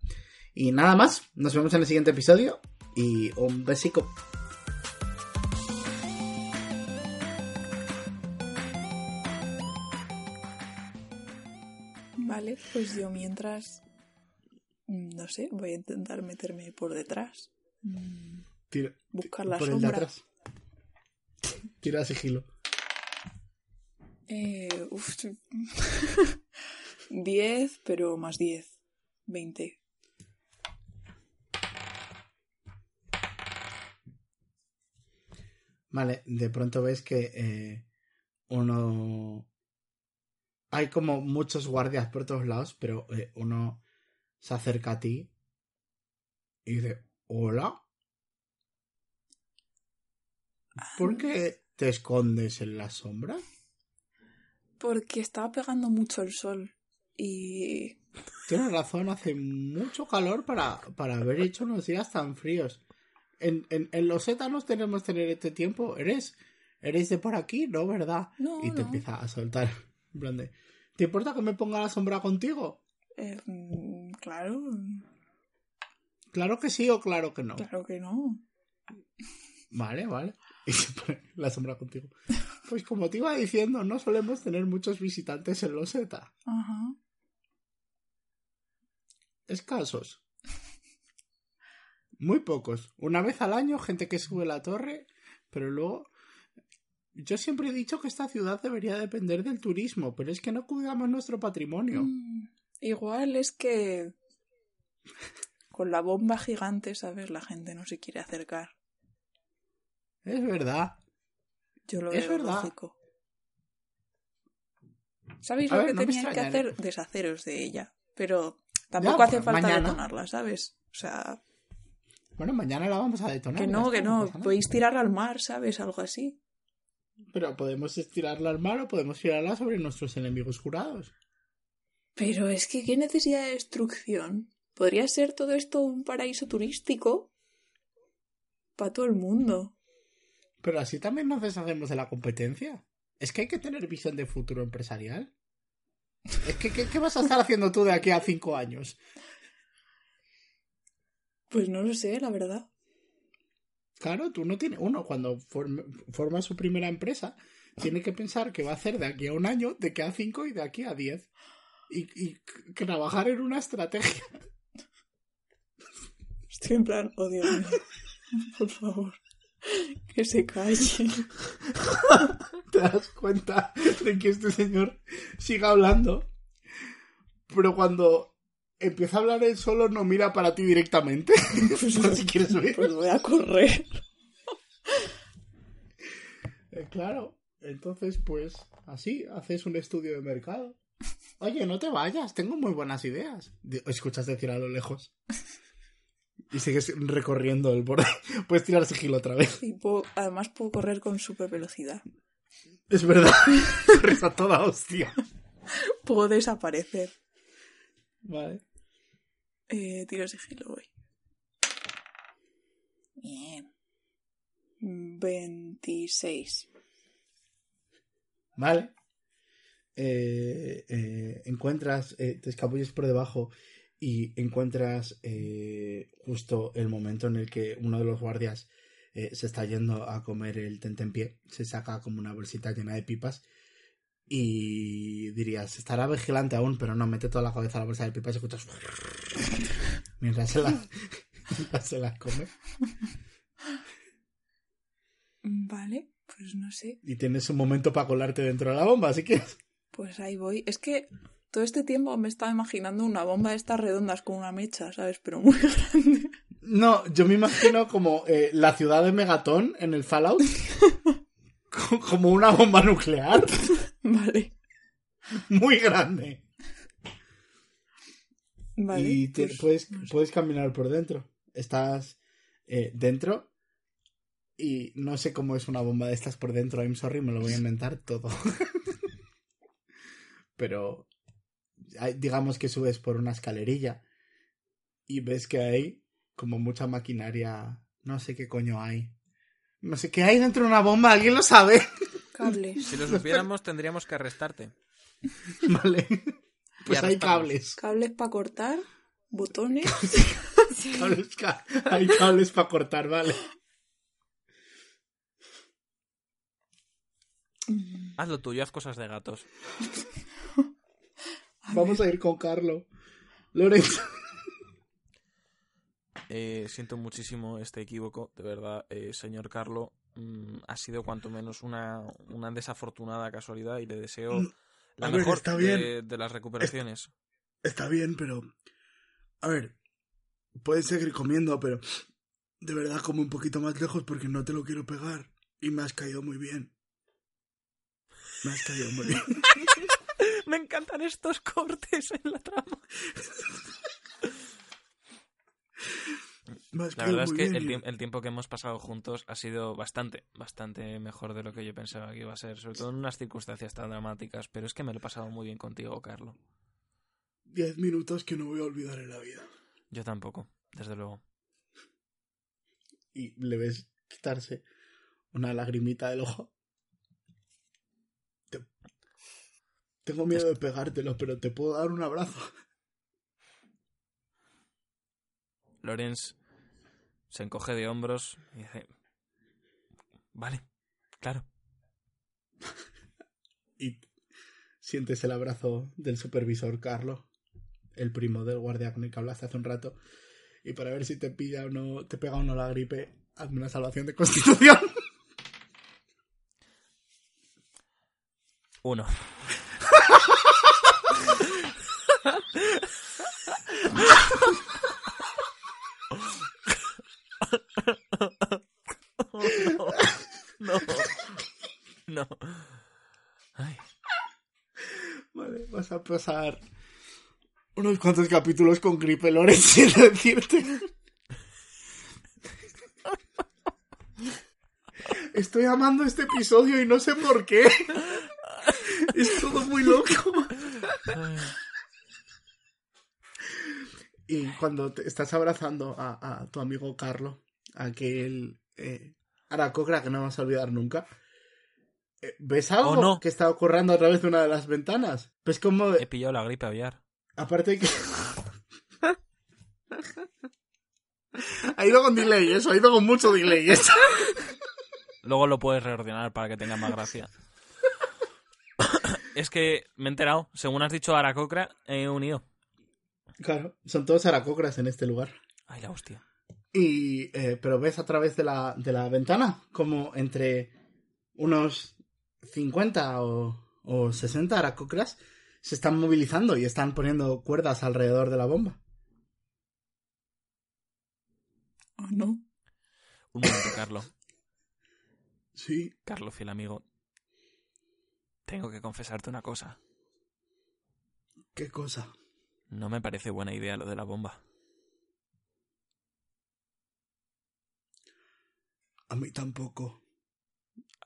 A: Y nada más, nos vemos en el siguiente episodio y un besico.
E: Vale, pues yo mientras. No sé, voy a intentar meterme por detrás. Mm,
A: Tira,
E: Buscar la
A: por el de
E: sombra.
A: atrás. Tira sigilo.
E: Eh, uf, 10, pero más 10. 20.
A: Vale, de pronto ves que eh, uno... Hay como muchos guardias por todos lados, pero eh, uno se acerca a ti y dice, hola. ¿Por qué te escondes en la sombra?
E: Porque estaba pegando mucho el sol. Y.
A: Tienes razón, hace mucho calor para, para haber hecho unos días tan fríos. En, en, en los étanos tenemos que tener este tiempo. ¿Eres, eres de por aquí? ¿No, verdad?
E: No,
A: y te
E: no.
A: empieza a soltar. En plan de, ¿Te importa que me ponga la sombra contigo?
E: eh, mm, claro,
A: Claro que sí o claro que no.
E: claro que no.
A: Vale, vale. Y se pone la sombra contigo. Pues como te iba diciendo, no solemos tener muchos visitantes en los ETA.
E: Ajá.
A: Escasos. Muy pocos. Una vez al año, gente que sube la torre, pero luego... Yo siempre he dicho que esta ciudad debería depender del turismo, pero es que no cuidamos nuestro patrimonio.
E: Mm, igual es que. Con la bomba gigante, ¿sabes? La gente no se quiere acercar.
A: Es verdad.
E: Yo lo
A: Es
E: veo
A: verdad.
E: lógico. ¿Sabéis
A: A
E: lo
A: ver,
E: que
A: no
E: tenían que hacer? Deshaceros de ella. Pero tampoco
A: Ya,
E: hace falta
A: mañana.
E: detonarla, ¿sabes? O sea,
A: Bueno, mañana la vamos a detonar.
E: que no, que no. Podéis tirarla al mar, ¿sabes? Algo así.
A: Pero podemos estirarla al mar o podemos tirarla sobre nuestros enemigos jurados.
E: Pero es que, ¿qué necesidad de destrucción? ¿Podría ser todo esto un paraíso turístico? Para todo el mundo.
A: Pero así también nos deshacemos de la competencia. Es que hay que tener visión de futuro empresarial. Es que, ¿qué, qué vas a estar haciendo tú de aquí a cinco años?
E: Pues no lo sé, la verdad.
A: Claro, tú no tienes. Uno, cuando forma su primera empresa, tiene que pensar que va a hacer de aquí a un año, de aquí a cinco y de aquí a diez. Y, trabajar en una estrategia.
E: Estoy en plan, oh Dios mío. Por favor. Que se calle.
A: te das cuenta de que este señor siga hablando. Pero cuando empieza a hablar él solo, no mira para ti directamente. Si quieres ver.
E: Pues voy a correr.
A: Eh, claro, entonces pues así haces un estudio de mercado. Oye, no te vayas, tengo muy buenas ideas. Escuchas decir a lo lejos. Y sigues recorriendo el borde. Puedes tirar sigilo otra vez.
E: Y puedo- además puedo correr con super velocidad.
A: Es verdad. Corres a toda hostia.
E: Puedo desaparecer.
A: Vale.
E: Eh, tiro sigilo, voy. Bien. 26.
A: Vale. Eh, eh, encuentras, eh, te escabulles por debajo y encuentras eh, justo el momento en el que uno de los guardias eh, se está yendo a comer el tentempié. Se saca como una bolsita llena de pipas y dirías, estará vigilante aún, pero no, mete toda la cabeza a la bolsa de pipas y escuchas mientras se las, mientras se las come.
E: Vale, pues no sé.
A: Y tienes un momento para colarte dentro de la bomba, así que...
E: Pues ahí voy. Es que todo este tiempo me estaba imaginando una bomba de estas redondas con una mecha, ¿sabes? Pero muy grande.
A: No, yo me imagino como eh, la ciudad de Megatón en el Fallout. Co- como una bomba nuclear
E: Vale.
A: muy grande.
E: Vale.
A: y te-
E: pues,
A: puedes,
E: no sé.
A: puedes caminar por dentro. Estás eh, dentro y no sé cómo es una bomba de estas por dentro. I'm sorry, me lo voy a inventar todo. Pero digamos que subes por una escalerilla y ves que hay como mucha maquinaria. No sé qué coño hay. No sé qué hay dentro de una bomba, ¿alguien lo sabe?
E: Cables.
C: Si lo supiéramos, tendríamos que arrestarte.
A: vale. Pues hay cables.
E: Cables para cortar. Botones.
A: Cables ca- hay cables para cortar, vale.
E: Mm,
C: Haz lo tuyo, haz cosas de gatos.
A: Vamos a ir con Carlo. Lorenzo.
C: Eh, siento muchísimo este equívoco, de verdad, eh, señor Carlo. Mm, ha sido cuanto menos una, una desafortunada casualidad y le deseo la
A: a ver,
C: mejor
A: está
C: de,
A: bien.
C: de las recuperaciones.
A: Está bien, pero. A ver. Puedes seguir comiendo, pero. De verdad, come un poquito más lejos porque no te lo quiero pegar. Y me has caído muy bien. Me has caído muy bien.
C: Me encantan estos cortes en la trama. La verdad es que el, tiempo que hemos pasado juntos ha sido bastante, bastante mejor de lo que yo pensaba que iba a ser, sobre todo en unas circunstancias tan dramáticas, pero es que me lo he pasado muy bien contigo, Carlo.
A: Diez minutos que no voy a olvidar en la vida.
C: Yo tampoco, desde luego.
A: Y le ves quitarse una lagrimita del ojo. Te- Tengo miedo de pegártelo, pero te puedo dar un abrazo.
C: Lorenz se encoge de hombros y dice, vale, claro.
A: Y sientes el abrazo del supervisor Carlo, el primo del guardia con el que hablaste hace un rato. Y para ver si te pilla o no, te pega o no la gripe, hazme una salvación de constitución.
C: Uno. no, no, no. Ay,
A: Vale, vas a pasar unos cuantos capítulos con gripe, Lorenz, sin decirte. Estoy amando este episodio y no sé por qué. Es todo muy loco. Y cuando te estás abrazando a, tu amigo Carlo, aquel Aracocra que no vamos a olvidar nunca, eh, ¿ves algo
C: Oh, no.
A: que está ocurriendo a través de una de las ventanas? ¿Ves como,
C: he pillado la gripe aviar.
A: aparte de que... ha ido con delay, eso, ha ido con mucho delay, eso.
C: Luego lo puedes reordenar para que tenga más gracia. es que me he enterado, según has dicho Aracocra, he unido.
A: Claro, son todos aracocras en este lugar.
C: Ay, la hostia.
A: Y, eh, pero ves a través de la, de la ventana como entre unos 50 o, o 60 aracocras se están movilizando y están poniendo cuerdas alrededor de la bomba.
E: ¿O no?
C: Un momento, Carlo.
A: Sí.
C: Carlo, fiel amigo. Tengo que confesarte una cosa.
A: ¿Qué cosa?
C: No me parece buena idea lo de la bomba.
A: A mí tampoco.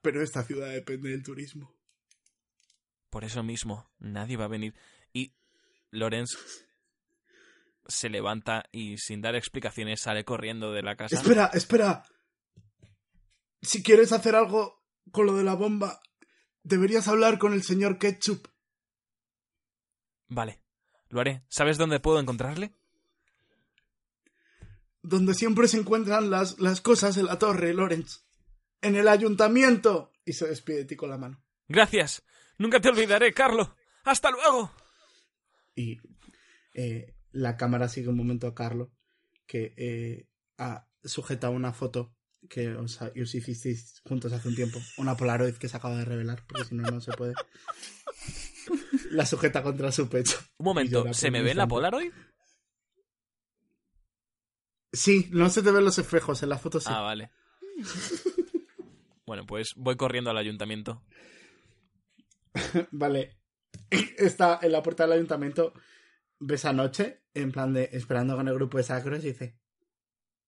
A: Pero esta ciudad depende del turismo.
C: Por eso mismo, nadie va a venir. Y Lorenz se levanta y sin dar explicaciones sale corriendo de la casa.
A: Espera, espera. Si quieres hacer algo con lo de la bomba, deberías hablar con el señor Ketchup.
C: Vale, lo haré. ¿Sabes dónde puedo encontrarle?
A: Donde siempre se encuentran las, las cosas en la torre, Lorenz. En el ayuntamiento. Y se despide de ti con la mano.
C: Gracias. Nunca te olvidaré, Carlo. Hasta luego.
A: Y eh, la cámara sigue un momento a Carlo, que eh, ha sujetado una foto que os, os hicisteis juntos hace un tiempo. Una Polaroid que se acaba de revelar, porque si no, no se puede. La sujeta contra su pecho.
C: Un momento, ¿se me ve la. Polaroid?
A: Sí, no se te ven los espejos, en la foto sí.
C: Ah, vale. Bueno, pues voy corriendo al ayuntamiento.
A: Vale. Está en la puerta del ayuntamiento. Ves a Noche, en plan de esperando con el grupo de sacros, y dice: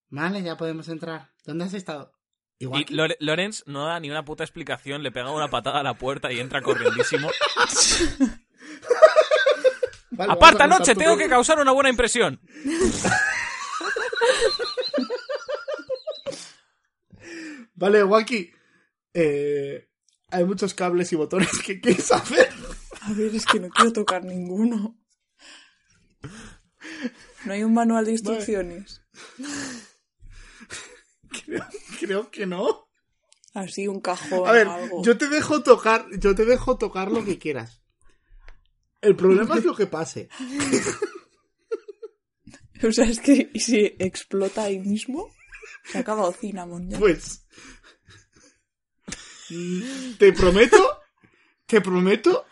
A: Vale, ya podemos entrar. ¿Dónde has estado? Igual.
C: Y Lore- Lorenz no da ni una puta explicación, le pega una patada a la puerta y entra corriendísimo.
A: Vale,
C: ¡Aparta, noche! Tengo que causar una buena impresión.
A: Vale, Waki. Eh, hay muchos cables y botones que quieres hacer.
E: A ver, es que no quiero tocar ninguno. No hay un manual de instrucciones.
A: Creo, creo que no.
E: Así, un cajón
A: A ver,
E: algo.
A: yo te dejo tocar, yo te dejo tocar lo que quieras. El problema es lo que pase.
E: O sea, es que ¿y si explota ahí mismo, se ha acabado Cinnamon ya.
A: Pues. Te prometo. Te prometo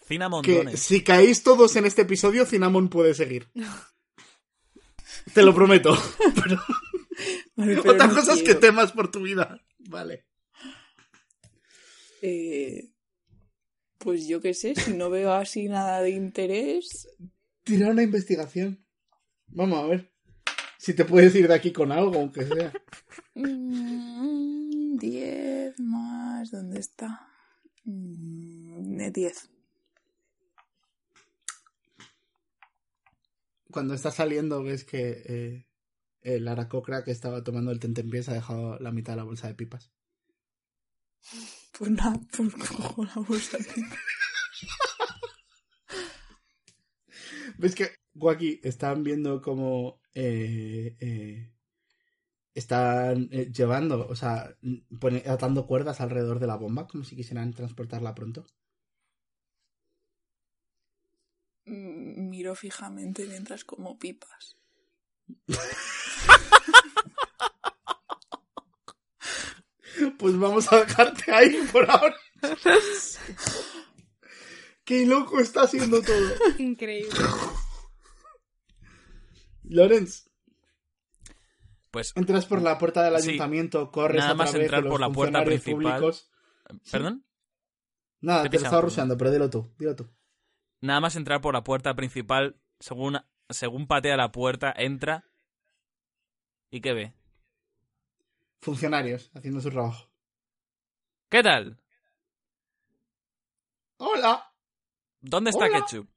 A: que
C: Cinamondones.
A: si caéis todos en este episodio, Cinnamon puede seguir. Te lo prometo. Pero
E: Vale, pero
A: otra
E: no
A: cosa es que temas por tu vida. Vale.
E: Eh, pues yo qué sé, si no veo así nada de interés,
A: Tira una investigación. Vamos a ver. Si te puedes ir de aquí con algo, aunque sea.
E: mm, 10 más, ¿dónde está? Mm, eh, 10.
A: Cuando está saliendo, ves que eh, el aracocra que estaba tomando el tentempiés ha dejado la mitad de la bolsa de pipas.
E: Pues nada, pues cojo la bolsa.
A: ¿Ves que Waki están viendo cómo eh, eh, están eh, llevando, o sea, pone- atando cuerdas alrededor de la bomba como si quisieran transportarla pronto?
E: Mm, Miro fijamente mientras como pipas.
A: Pues vamos a dejarte ahí por ahora. Qué loco está haciendo todo.
B: Increíble.
A: Lorenz,
C: Pues,
A: entras por la puerta del
C: Sí.
A: ayuntamiento, corres
C: Nada más entrar por la puerta principal.
A: públicos.
C: ¿perdón?
A: Nada,
C: Te
A: te, lo estaba
C: perdón.
A: rusheando, pero dilo tú, dilo tú.
C: Nada más entrar por la puerta principal, según, según patea la puerta, entra. ¿Y qué ve?
A: Funcionarios haciendo su trabajo.
C: ¿Qué tal?
A: Hola,
C: ¿Dónde está
A: Hola.
C: Ketchup?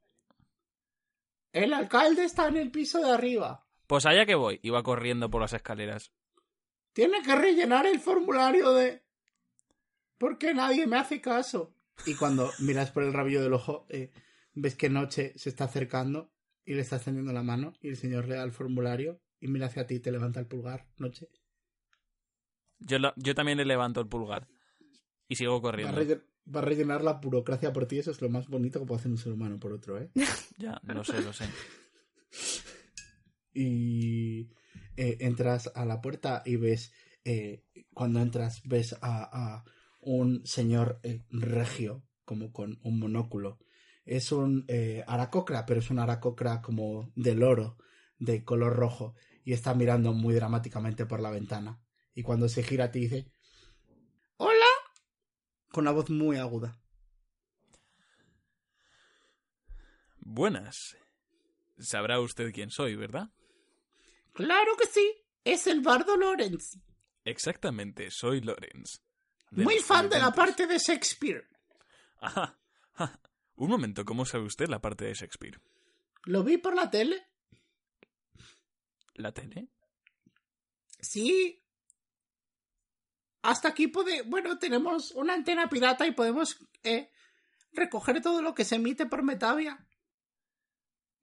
A: el alcalde está en el piso de arriba.
C: Pues allá que voy. Iba corriendo por las escaleras.
A: Tiene que rellenar el formulario de... ¿Por qué nadie me hace caso? Y cuando miras por el rabillo del ojo, eh, ves que Noche se está acercando y le está extendiendo la mano y el señor le da el formulario y mira hacia ti y te levanta el pulgar, Noche.
C: Yo, yo también le levanto el pulgar. Y sigo corriendo.
A: relle- va a rellenar la burocracia por ti, eso es lo más bonito que puede hacer un ser humano por otro, ¿eh?
C: Ya, lo sé, lo sé.
A: y eh, entras a la puerta y ves, eh, cuando entras, ves a, a un señor eh, regio, como con un monóculo, Es un eh, aracocra, pero es un aracocra como del oro, de color rojo, y está mirando muy dramáticamente por la ventana. Y cuando se gira a ti dice. Con una voz muy aguda.
C: Buenas. Sabrá usted quién soy, ¿verdad?
A: Claro que sí, es el bardo Lorenz.
C: Exactamente, soy Lorenz.
A: Muy fan de la parte de Shakespeare.
C: Ajá. ja. Un momento, ¿cómo sabe usted la parte de Shakespeare?
A: Lo vi por la tele.
C: ¿La tele?
A: Sí. Hasta aquí puede. Bueno, tenemos una antena pirata y podemos eh, recoger todo lo que se emite por Metavia.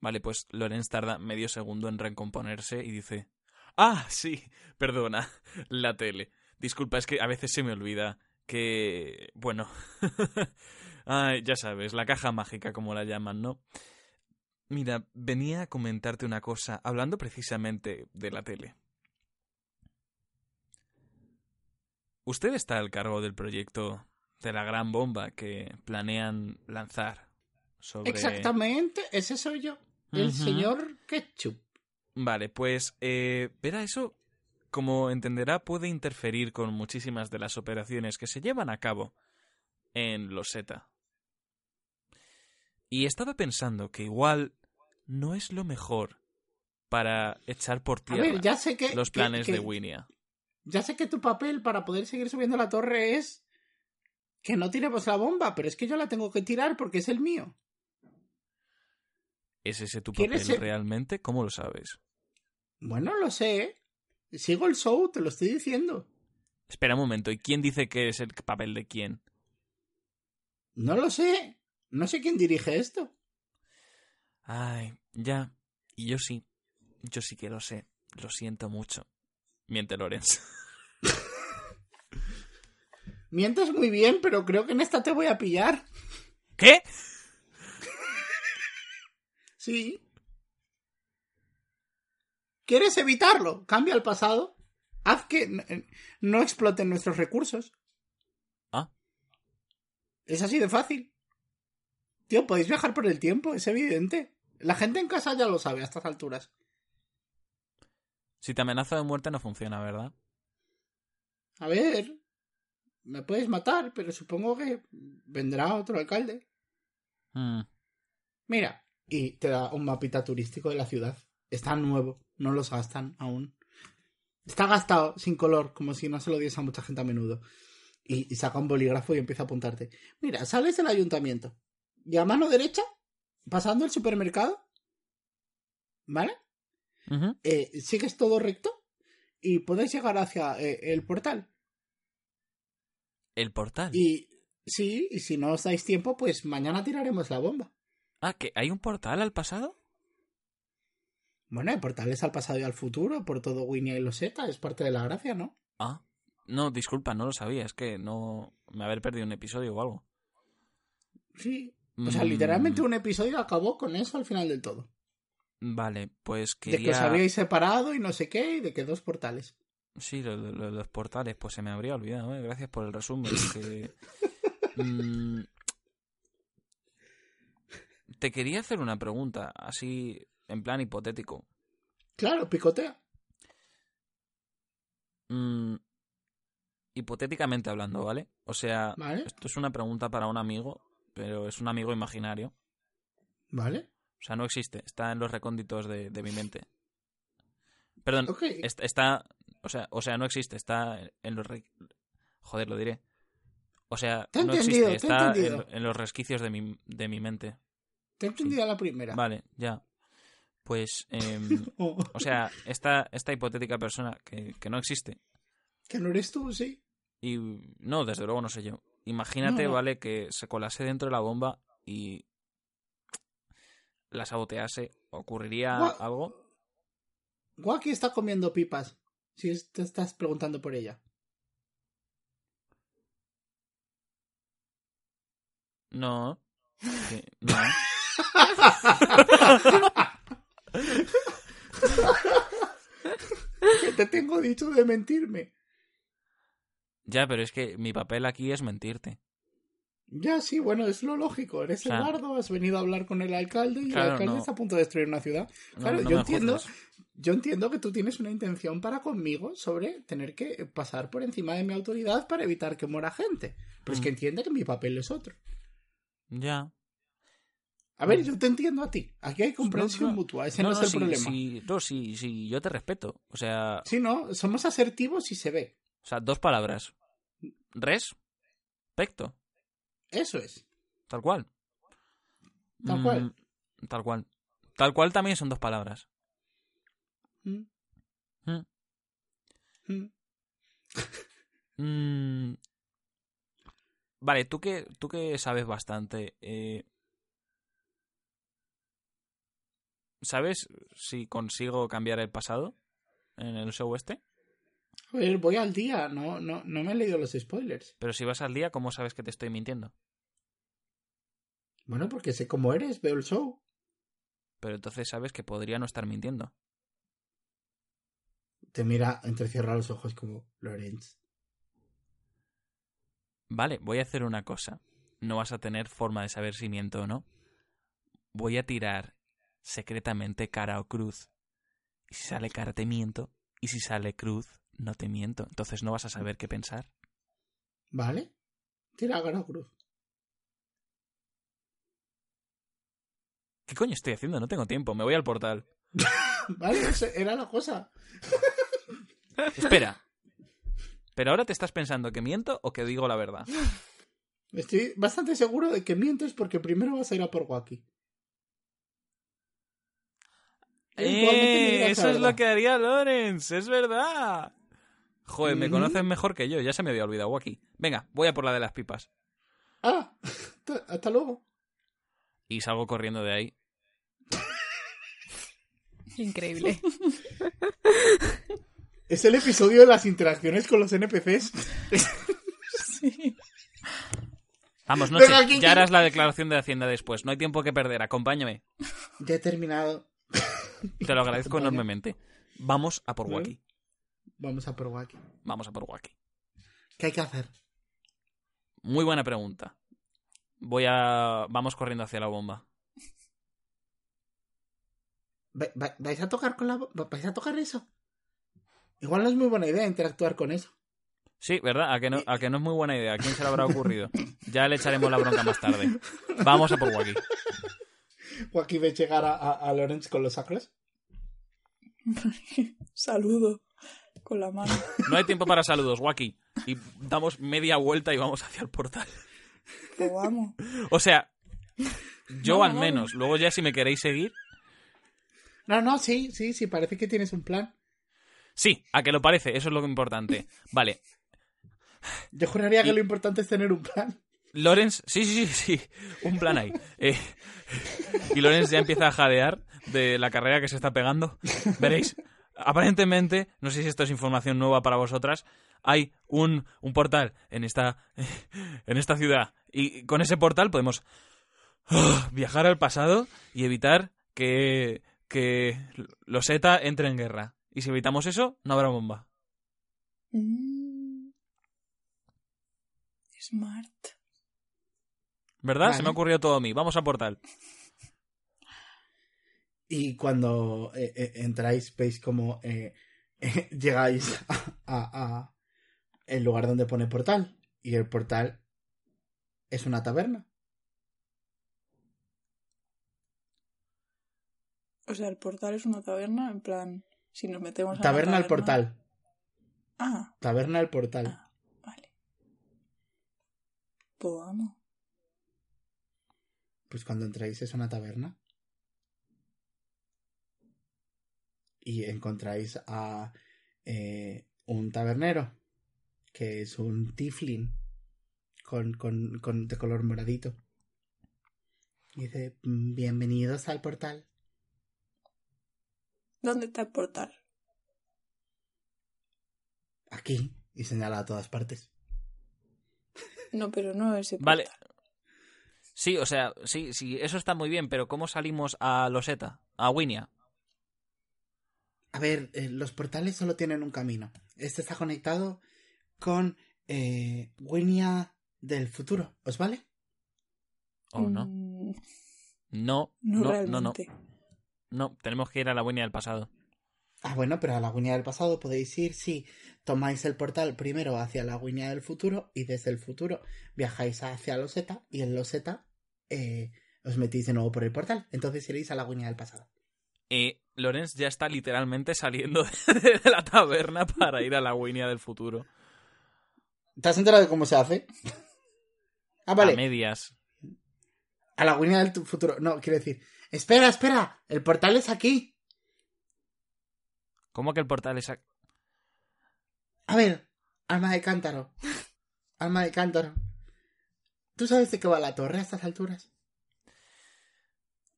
C: Vale, pues Lorenz tarda medio segundo en recomponerse y dice... Ah, sí, perdona, la tele. Disculpa, es que a veces se me olvida que... Bueno... Ay, ya sabes, la caja mágica como la llaman, ¿no? Mira, venía a comentarte una cosa, hablando precisamente de la tele. Usted está al cargo del proyecto de la gran bomba que planean lanzar sobre...
A: Exactamente, ese soy yo. El
C: Ujú.
A: señor Ketchup.
C: Vale, pues eh, verá eso, como entenderá, puede interferir con muchísimas de las operaciones que se llevan a cabo en los SETA. Y estaba pensando que igual no es lo mejor para echar por
A: A
C: tierra
A: ver, ya sé que.
C: los
A: que-
C: planes
A: que-
C: de Winia.
A: Ya sé que tu papel para poder seguir subiendo la torre es. Que no tiremos la bomba, pero es que yo la tengo que tirar porque es el mío.
C: ¿Es ese tu
A: ¿Quieres
C: papel
A: ser-
C: realmente? ¿Cómo lo sabes?
A: Bueno, lo sé. Sigo el show, te lo estoy diciendo.
C: Espera un momento, ¿y quién dice que es el papel de quién?
A: No lo sé. No sé quién dirige esto.
C: Ay, ya. Y yo sí. Yo sí que lo sé. Lo siento mucho. Miente Lorenz.
A: Mientes muy bien, pero creo que en esta te voy a pillar.
C: ¿Qué?
A: Sí. ¿Quieres evitarlo? Cambia el pasado. Haz que no exploten nuestros recursos.
C: Ah.
A: Es así de fácil. Tío, podéis viajar por el tiempo, es evidente. La gente en casa ya lo sabe a estas alturas.
C: Si te amenaza de muerte no funciona, ¿verdad?
A: A ver, me puedes matar, pero supongo que vendrá otro alcalde.
C: Mm,
A: Mira, y te da un mapita turístico de la ciudad. Está nuevo, no los gastan aún. Está gastado, sin color, como si no se lo diese a mucha gente a menudo. Y, y saca un bolígrafo y empieza a apuntarte. Mira, sales del ayuntamiento. Y a mano derecha, pasando el supermercado. ¿Vale? Eh, sigues todo recto y podéis llegar hacia eh, el portal.
C: El portal.
A: Y sí, y si no os dais tiempo, pues mañana tiraremos la bomba.
C: Ah, ¿que hay un portal al pasado?
A: Bueno, hay portales al pasado y al futuro, por todo Winnie y Loseta, es parte de la gracia, ¿no?
C: Ah. No, disculpa, no lo sabía. Es que no... Me haber perdido un episodio o algo.
A: Sí. O sea,
C: Mm,
A: literalmente un episodio acabó con eso al final del todo.
C: Vale, pues
A: De que os
C: quería...
A: habíais separado y no sé qué, y de que dos portales.
C: Sí, lo- lo- lo- los portales, pues se me habría olvidado, ¿eh? Gracias por el resumen. que- Mm, Te quería hacer una pregunta, así en plan hipotético.
A: Claro, picotea.
C: Mm, hipotéticamente hablando, ¿vale? O sea,
A: ¿Vale?
C: esto es una pregunta para un amigo, pero es un amigo imaginario.
A: ¿Vale?
C: O sea, no existe, está en los recónditos de, de mi mente. Perdón,
A: Ok.
C: est- está, o sea, o sea, no existe, está en los re- joder, lo diré. O sea, no existe, está en, los resquicios de mi, de mi mente.
A: Te he entendido la primera.
C: Vale, ya. Pues, em,
A: Oh,
C: o sea, esta, esta hipotética persona que, que no existe,
A: que no eres tú, sí.
C: y no, desde luego no sé yo. Imagínate,
A: No, no.
C: ¿vale? Que se colase dentro de la bomba y la sabotease. ¿Ocurriría
A: Gua-
C: algo?
A: Guaki está comiendo pipas. Si te estás preguntando por ella.
C: No. Que- no.
A: ¿Qué te tengo dicho de mentirme?
C: Ya, pero es que mi papel aquí es mentirte.
A: Ya, sí, bueno, es lo lógico. Eres
C: O sea,
A: el bardo, has venido a hablar con el alcalde y
C: Claro,
A: el alcalde
C: no.
A: está a punto de destruir una ciudad.
C: No-
A: Claro,
C: no
A: yo entiendo. Yo entiendo que tú tienes una intención para conmigo sobre tener que pasar por encima de mi autoridad para evitar que muera gente. Pero es
C: Mm.
A: que entiende que mi papel es otro.
C: Ya.
A: A ver, yo te entiendo a ti. Aquí hay comprensión mutua. Ese no, es el
C: sí,
A: problema.
C: sí, no, sí, sí, yo te respeto. O sea,
A: Sí, no, somos asertivos y se ve.
C: o sea, dos palabras. Res, pecto,
A: Eso es.
C: tal cual.
A: Tal cual.
C: Mm, Tal cual. Tal cual también son dos palabras.
A: Mm.
C: Mm. Vale, tú que, tú que sabes bastante. eh, ¿Sabes si consigo cambiar el pasado en el show este?
A: Voy al día. No, no, no me he leído los spoilers.
C: Pero si vas al día, ¿cómo sabes que te estoy mintiendo?
A: Bueno, porque sé cómo eres, veo el show.
C: Pero entonces sabes que podría no estar mintiendo.
A: Te mira, entrecierra los ojos como Lorenz.
C: Vale, voy a hacer una cosa. No vas a tener forma de saber si miento o no. Voy a tirar secretamente cara o cruz. Y si sale cara te miento. Y si sale cruz, no te miento. Entonces no vas a saber qué pensar.
A: ¿Vale? Tira o cruz.
C: ¿Qué coño estoy haciendo? No tengo tiempo. Me voy al portal.
A: Vale, era la cosa.
C: Espera. Pero ahora te estás pensando que miento o que digo la verdad.
A: Estoy bastante seguro de que mientes porque primero vas a ir a por Wacky.
C: ¡Eh! Eso es lo que haría Lorenz. Es verdad. Joder, me conoces mejor que yo. Ya se me había olvidado aquí. Venga, voy a por la de las pipas.
A: Ah, hasta- luego.
C: Y salgo corriendo de ahí.
B: Increíble.
A: Es el episodio de las interacciones con los NPCs.
E: Sí.
C: Vamos, noche.
A: Venga, ¿quién
C: ya harás la declaración de Hacienda después. No hay tiempo que perder. Acompáñame.
A: Ya he terminado.
C: Te lo agradezco enormemente. Vamos a por. Wacky.
A: Vamos a por Wacky.
C: Vamos a por Wacky.
A: ¿Qué hay que hacer?
C: Muy buena pregunta. Voy a. Vamos corriendo hacia la bomba.
A: Va- va- ¿Vais a tocar con la... va- ¿Vais a tocar eso? Igual no es muy buena idea interactuar con eso.
C: Sí, ¿verdad? ¿A que, no, a que no es muy buena idea. ¿A quién se le habrá ocurrido? Ya le echaremos la bronca más tarde. Vamos a por Wacky.
A: Wacky ve llegar a, a, a Lorenz con los sacros.
E: Saludo con la mano.
C: No hay tiempo para saludos, Wacky. Y damos media vuelta y vamos hacia el portal.
E: Pues vamos.
C: O sea, yo al menos. Luego ya si me queréis seguir.
A: No, no, sí, sí, sí, parece que tienes un plan.
C: Sí, a que lo parece. Eso es lo importante. Vale.
A: Yo juraría que lo importante es tener un plan.
C: Lorenz, sí, sí, sí, sí, un plan ahí. Eh, y Lorenz ya empieza a jadear de la carrera que se está pegando. Veréis, aparentemente, no sé si esto es información nueva para vosotras, hay un, un portal en esta, en esta ciudad. Y con ese portal podemos ah, viajar al pasado y evitar que, que los ETA entren en guerra. Y si evitamos eso, no habrá bomba.
E: Mm. Smart.
C: ¿Verdad? Se me ha ocurrido todo a mí. Vamos al portal.
A: Y cuando eh, eh, entráis, veis como eh, eh, llegáis a, a- a el lugar donde pone portal. Y el portal es una taberna.
E: O sea, el portal es una taberna, en plan, si nos metemos a la
A: Taberna al
E: taberna-
A: portal.
E: Ah,
A: Taberna al portal.
E: Ah. vale. Pues vamos.
A: Pues cuando entráis es una taberna. Y encontráis a eh, un tabernero, que es un tiflin con, con, con- de color moradito. Y dice, "Mm, bienvenidos al portal.
E: ¿Dónde está el portal?
A: Aquí. Y señala a todas partes.
E: No, pero no ese portal.
C: Vale. Sí, o sea, sí, sí, eso está muy bien, pero ¿cómo salimos a Loseta? A Winia.
A: A ver, eh, los portales solo tienen un camino. Este está conectado con eh, Winia del futuro. ¿Os vale?
C: ¿O no?
E: Mm,
C: No,
E: no,
C: no, no, no.
E: realmente.
C: No, tenemos que ir a la Winnie del pasado.
A: Ah, bueno, pero a la Guinea del pasado podéis ir si tomáis el portal primero hacia la Guinea del futuro y desde el futuro viajáis hacia Loseta y en Loseta eh, os metís de nuevo por el portal. Entonces iréis a la Guinea del pasado.
C: Eh, Lorenz ya está literalmente saliendo de, la taberna para ir a la Winnie del futuro.
A: ¿Te has enterado de cómo se hace? Ah,
C: A
A: vale.
C: medias.
A: A la Guinea del tu- futuro. No, quiero decir. Espera, espera. El portal es aquí.
C: ¿Cómo que el portal es aquí?
A: A ver, alma de cántaro. Alma de cántaro. ¿Tú sabes de qué va la torre a estas alturas?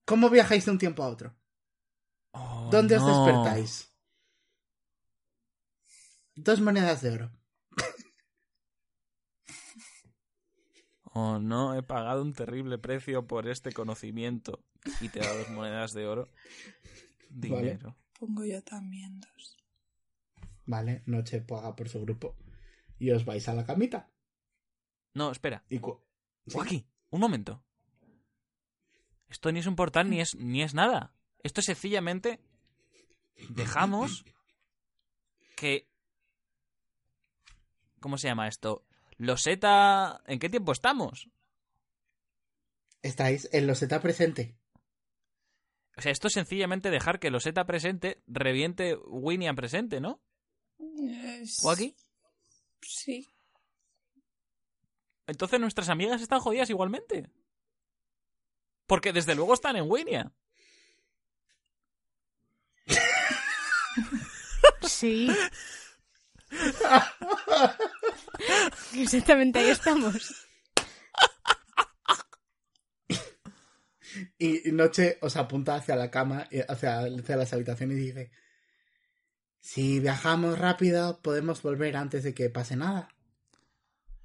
A: ¿Cómo viajáis de un tiempo a otro? ¿Dónde os despertáis? Dos monedas de oro.
C: Oh, no, he pagado un terrible precio por este conocimiento. Y te da dos monedas de oro.
A: Vale.
C: Dinero.
E: Pongo yo también dos.
A: Vale, noche paga por su grupo. Y os vais a la camita.
C: No, espera.
A: Y ¿Sí?
C: Joaquín, un momento. Esto ni es un portal ni es, ni es nada. Esto es sencillamente. Dejamos que. ¿Cómo se llama esto? Loseta. ¿En qué tiempo estamos?
A: Estáis en Loseta presente.
C: O sea, esto es sencillamente dejar que Loseta presente reviente Winian presente, ¿no?
E: Eh,
C: ¿Joaquín?
E: Sí.
C: Entonces nuestras amigas están jodidas igualmente. Porque desde luego están en Winia.
B: Sí. Exactamente ahí estamos.
A: Y Noche os apunta hacia la cama, hacia, hacia las habitaciones y dice: Si viajamos rápido, podemos volver antes de que pase nada.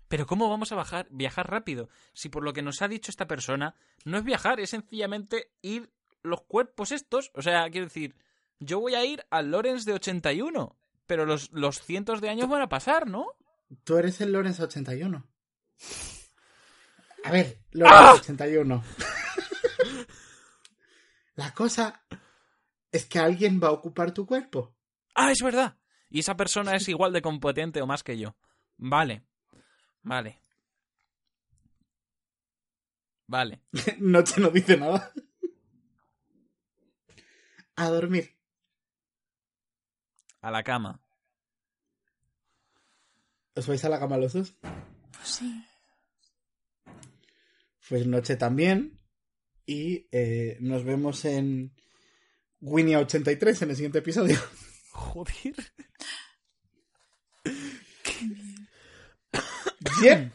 C: Pero ¿cómo vamos a bajar, viajar rápido? Si por lo que nos ha dicho esta persona, no es viajar, es sencillamente ir los cuerpos estos. O sea, quiero decir, yo voy a ir al Lorenz de 81, pero los, los cientos de años van a pasar, ¿no?
A: Tú eres el Lorenz 81. A ver, Lorenz 81. La cosa es que alguien va a ocupar tu cuerpo.
C: Ah, es verdad. Y esa persona es igual de competente o más que yo. Vale. Vale. Vale.
A: Noche no dice nada. A dormir.
C: A la cama.
A: ¿Os vais a la cama los dos?
E: Sí.
A: Pues noche también. Y eh, nos vemos en Winnie 83 en el siguiente episodio.
C: Joder.
A: Gian.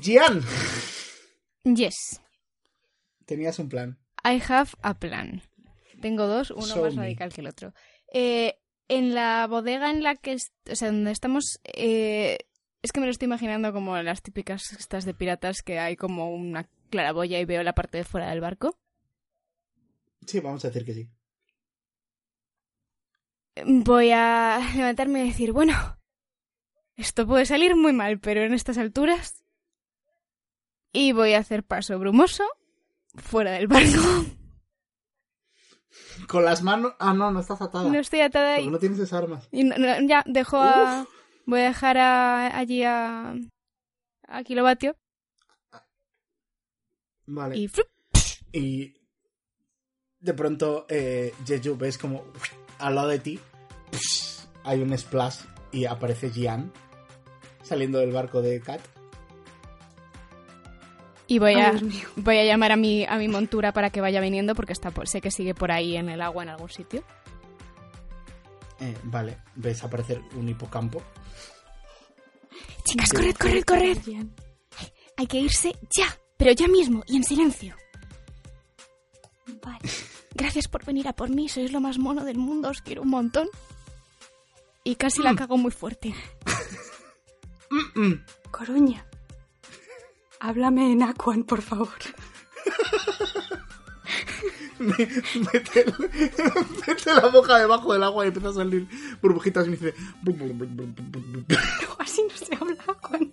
A: Gian.
B: Yes.
A: Tenías un plan.
B: I have a plan. Tengo dos, uno
A: Show
B: más
A: me.
B: radical que el otro. Eh, en la bodega en la que, o sea, donde estamos, eh, es que me lo estoy imaginando como las típicas estas de piratas que hay como una claraboya y veo la parte de fuera del barco.
A: Sí, vamos a decir que sí.
B: Voy a levantarme y decir, bueno, esto puede salir muy mal, pero en estas alturas... Y voy a hacer paso brumoso fuera del barco.
A: Con las manos. Ah, no, no estás atada.
B: No estoy atada y,
A: no tienes esas armas.
B: y no- no, ya dejo a... Voy a dejar a, allí a... A Kilovatio
A: Vale.
B: y... ¡flup!
A: Y de pronto, eh, Jeju, ves como al lado de ti hay un splash y aparece Jian saliendo del barco de Kat.
B: Y voy a, voy a llamar a mi, a mi montura para que vaya viniendo porque está por- sé que sigue por ahí en el agua en algún sitio.
A: Eh, vale, ves aparecer un hipocampo.
B: Chicas, corred, corred, corred. Hay que irse ya, pero ya mismo y en silencio.
D: Vale.
B: Gracias por venir a por mí, sois lo más mono del mundo, os quiero un montón. Y casi la cago muy fuerte.
A: Mm,
D: Coruña. Háblame en Aquan, por favor.
A: mete, mete la boca debajo del agua y empieza a salir burbujitas y me dice...
D: Así no se habla Aquan.